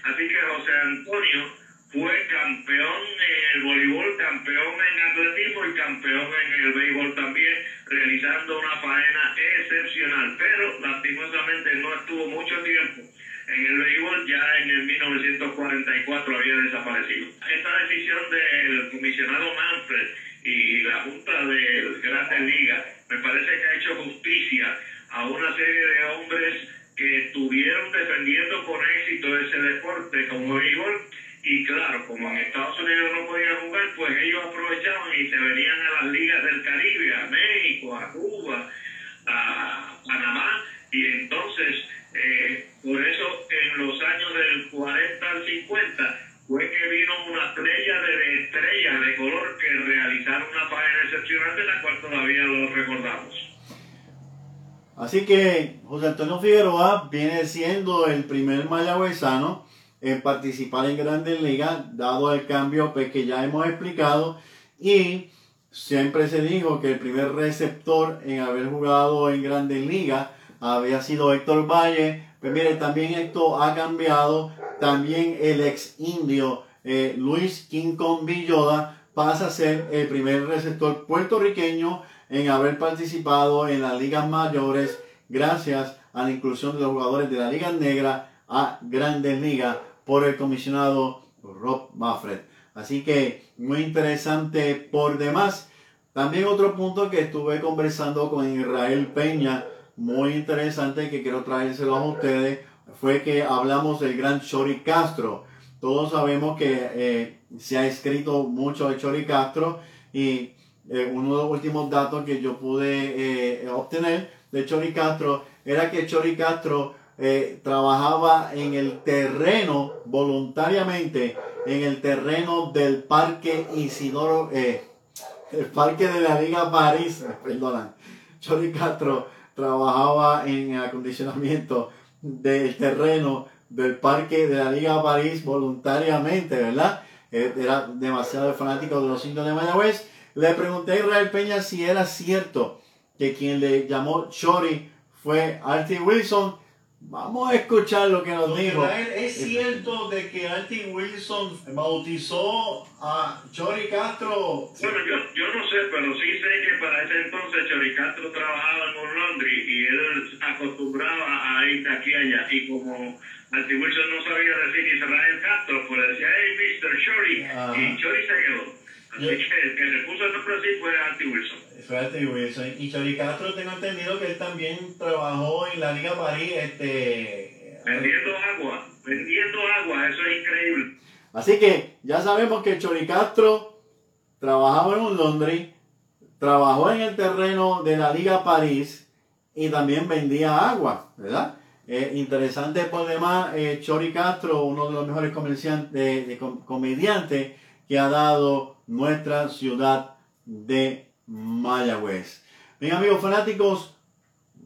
Así que José Antonio fue campeón en el voleibol, campeón en atletismo y campeón en el béisbol también, realizando una faena excepcional, pero lastimosamente no estuvo mucho tiempo en el béisbol ya en el 1944 había desaparecido. Esta decisión del comisionado Manfred y la Junta de Grandes Ligas me parece que ha hecho justicia a una serie de hombres que estuvieron defendiendo con éxito ese deporte como béisbol y claro, como en Estados Unidos no podían jugar, pues ellos aprovechaban y se venían a las ligas del Caribe, a México, a Cuba, a Panamá eh, por eso en los años del 40 al 50 fue que vino una playa de estrellas de color que realizaron una página excepcional de la cual todavía lo recordamos. Así que José Antonio Figueroa viene siendo el primer mayagüezano en participar en Grandes Ligas, dado el cambio pues, que ya hemos explicado. Y siempre se dijo que el primer receptor en haber jugado en Grandes Ligas había sido Héctor Valle. Pues mire, también esto ha cambiado. También el ex indio eh, Luis King Villoda pasa a ser el primer receptor puertorriqueño en haber participado en las ligas mayores gracias a la inclusión de los jugadores de la Liga Negra a Grandes Ligas por el comisionado Rob Buffett. Así que muy interesante por demás. También otro punto que estuve conversando con Israel Peña, muy interesante que quiero traérselo a ustedes, fue que hablamos del gran Chori Castro. Todos sabemos que eh, se ha escrito mucho de Chori Castro y eh, uno de los últimos datos que yo pude eh, obtener de Chori Castro era que Chori Castro eh, trabajaba en el terreno voluntariamente, en el terreno del Parque Isidoro, el Parque de la Liga París, perdonan. Chori Castro trabajaba en acondicionamiento del terreno del Parque de la Liga París voluntariamente, ¿verdad? era demasiado fanático de los indios de Mayagüez le pregunté a Israel Peña si era cierto que quien le llamó Chori fue Artie Wilson. Vamos a escuchar lo que nos dijo. Israel, ¿Es cierto de que Artie Wilson bautizó a Chori Castro? Bueno, yo, yo no sé, pero sí sé que para ese entonces Chori Castro trabajaba en un laundry y él acostumbraba a ir de aquí a allá. Y como Artie Wilson no sabía decir Israel Castro, pues decía, hey, Mr. Chori. Y Chori se quedó. Así que el que le puso el nombre así fue Artie Wilson. Fue Artie Wilson. Y Chori Castro tengo entendido que él también trabajó en la Liga París, este... Vendiendo agua, vendiendo agua, eso es increíble. Así que ya sabemos que Chori Castro trabajaba en un Londres, trabajó en el terreno de la Liga París y también vendía agua, ¿verdad? Eh, interesante por demás, eh, Chori Castro, uno de los mejores comerciantes, de, de comediantes que ha dado nuestra ciudad de Mayagüez. Bien amigos fanáticos,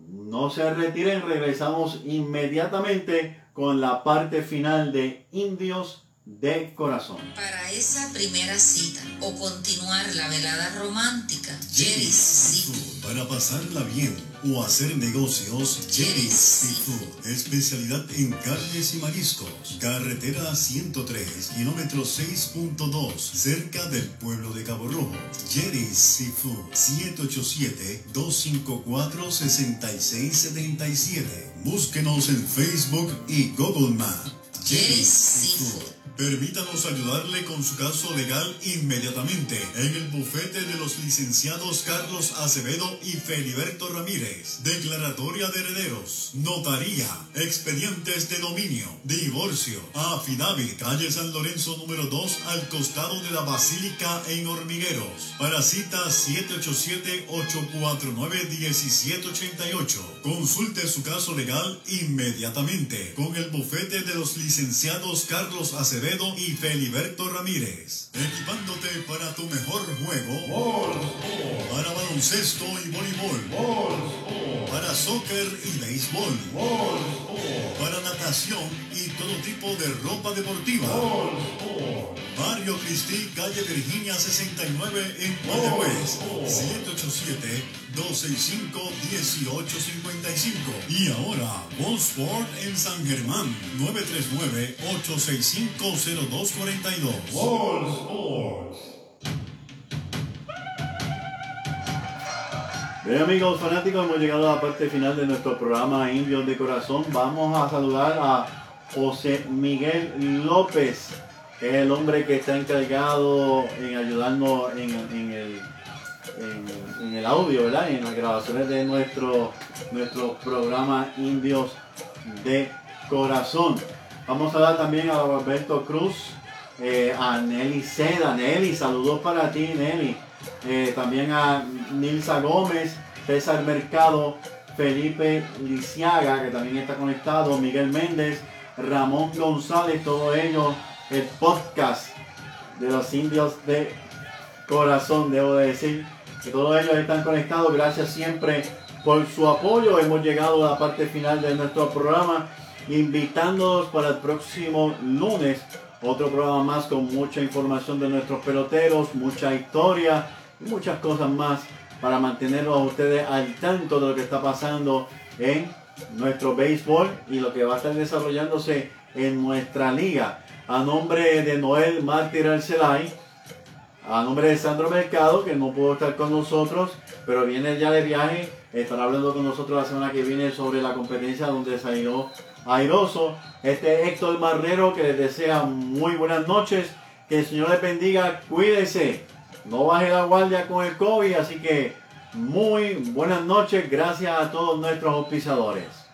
no se retiren, regresamos inmediatamente con la parte final de Indios de corazón. Para esa primera cita o continuar la velada romántica, Jerry's Seafood. Para pasarla bien o hacer negocios, Jerry's Seafood. Especialidad en carnes y mariscos. Carretera 103, kilómetro 6.2, cerca del pueblo de Cabo Rojo. Jerry's Seafood. 787-254-6677. Búsquenos en Facebook y Google Maps. Jerry's Seafood. Permítanos ayudarle con su caso legal inmediatamente en el bufete de los licenciados Carlos Acevedo y Feliberto Ramírez. Declaratoria de herederos, notaría, expedientes de dominio, divorcio, affidavit, calle San Lorenzo número 2 al costado de la Basílica en Hormigueros. Para cita 787-849-1788. Consulte su caso legal inmediatamente con el bufete de los licenciados Carlos Acevedo y Feliberto Ramírez. Equipándote para tu mejor juego. Para baloncesto y voleibol. Para soccer y béisbol. Para natación todo tipo de ropa deportiva. Mario Cristi, calle Virginia 69 en Mayagüez. 787-265-1855. Y ahora, Sport en San Germán. 939-865-0242. Sports. Bien amigos fanáticos, hemos llegado a la parte final de nuestro programa Indios de Corazón. Vamos a saludar a José Miguel López es el hombre que está encargado en ayudarnos en, el, en, el audio, ¿verdad? En las grabaciones de nuestro, nuestro programa Indios de Corazón. Vamos a dar también a Roberto Cruz, eh, a Nelly Seda. Nelly, saludos para ti, Nelly. Eh, también a Nilsa Gómez, César Mercado, Felipe Lisiaga, que también está conectado, Miguel Méndez, Ramón González, todos ellos el podcast de los indios de corazón, debo decir. que todos ellos están conectados. Gracias siempre por su apoyo. Hemos llegado a la parte final de nuestro programa, invitándolos para el próximo lunes. Otro programa más con mucha información de nuestros peloteros, mucha historia y muchas cosas más para mantenerlos a ustedes al tanto de lo que está pasando en nuestro béisbol y lo que va a estar desarrollándose en nuestra liga. A nombre de Noel Mártir Arcelay, a nombre de Sandro Mercado, que no pudo estar con nosotros, pero viene ya de viaje, estará hablando con nosotros la semana que viene sobre la competencia donde salió airoso. Este es Héctor Marrero que les desea muy buenas noches, que el Señor les bendiga, cuídese, no baje la guardia con el COVID, así que muy buenas noches, gracias a todos nuestros auspiciadores.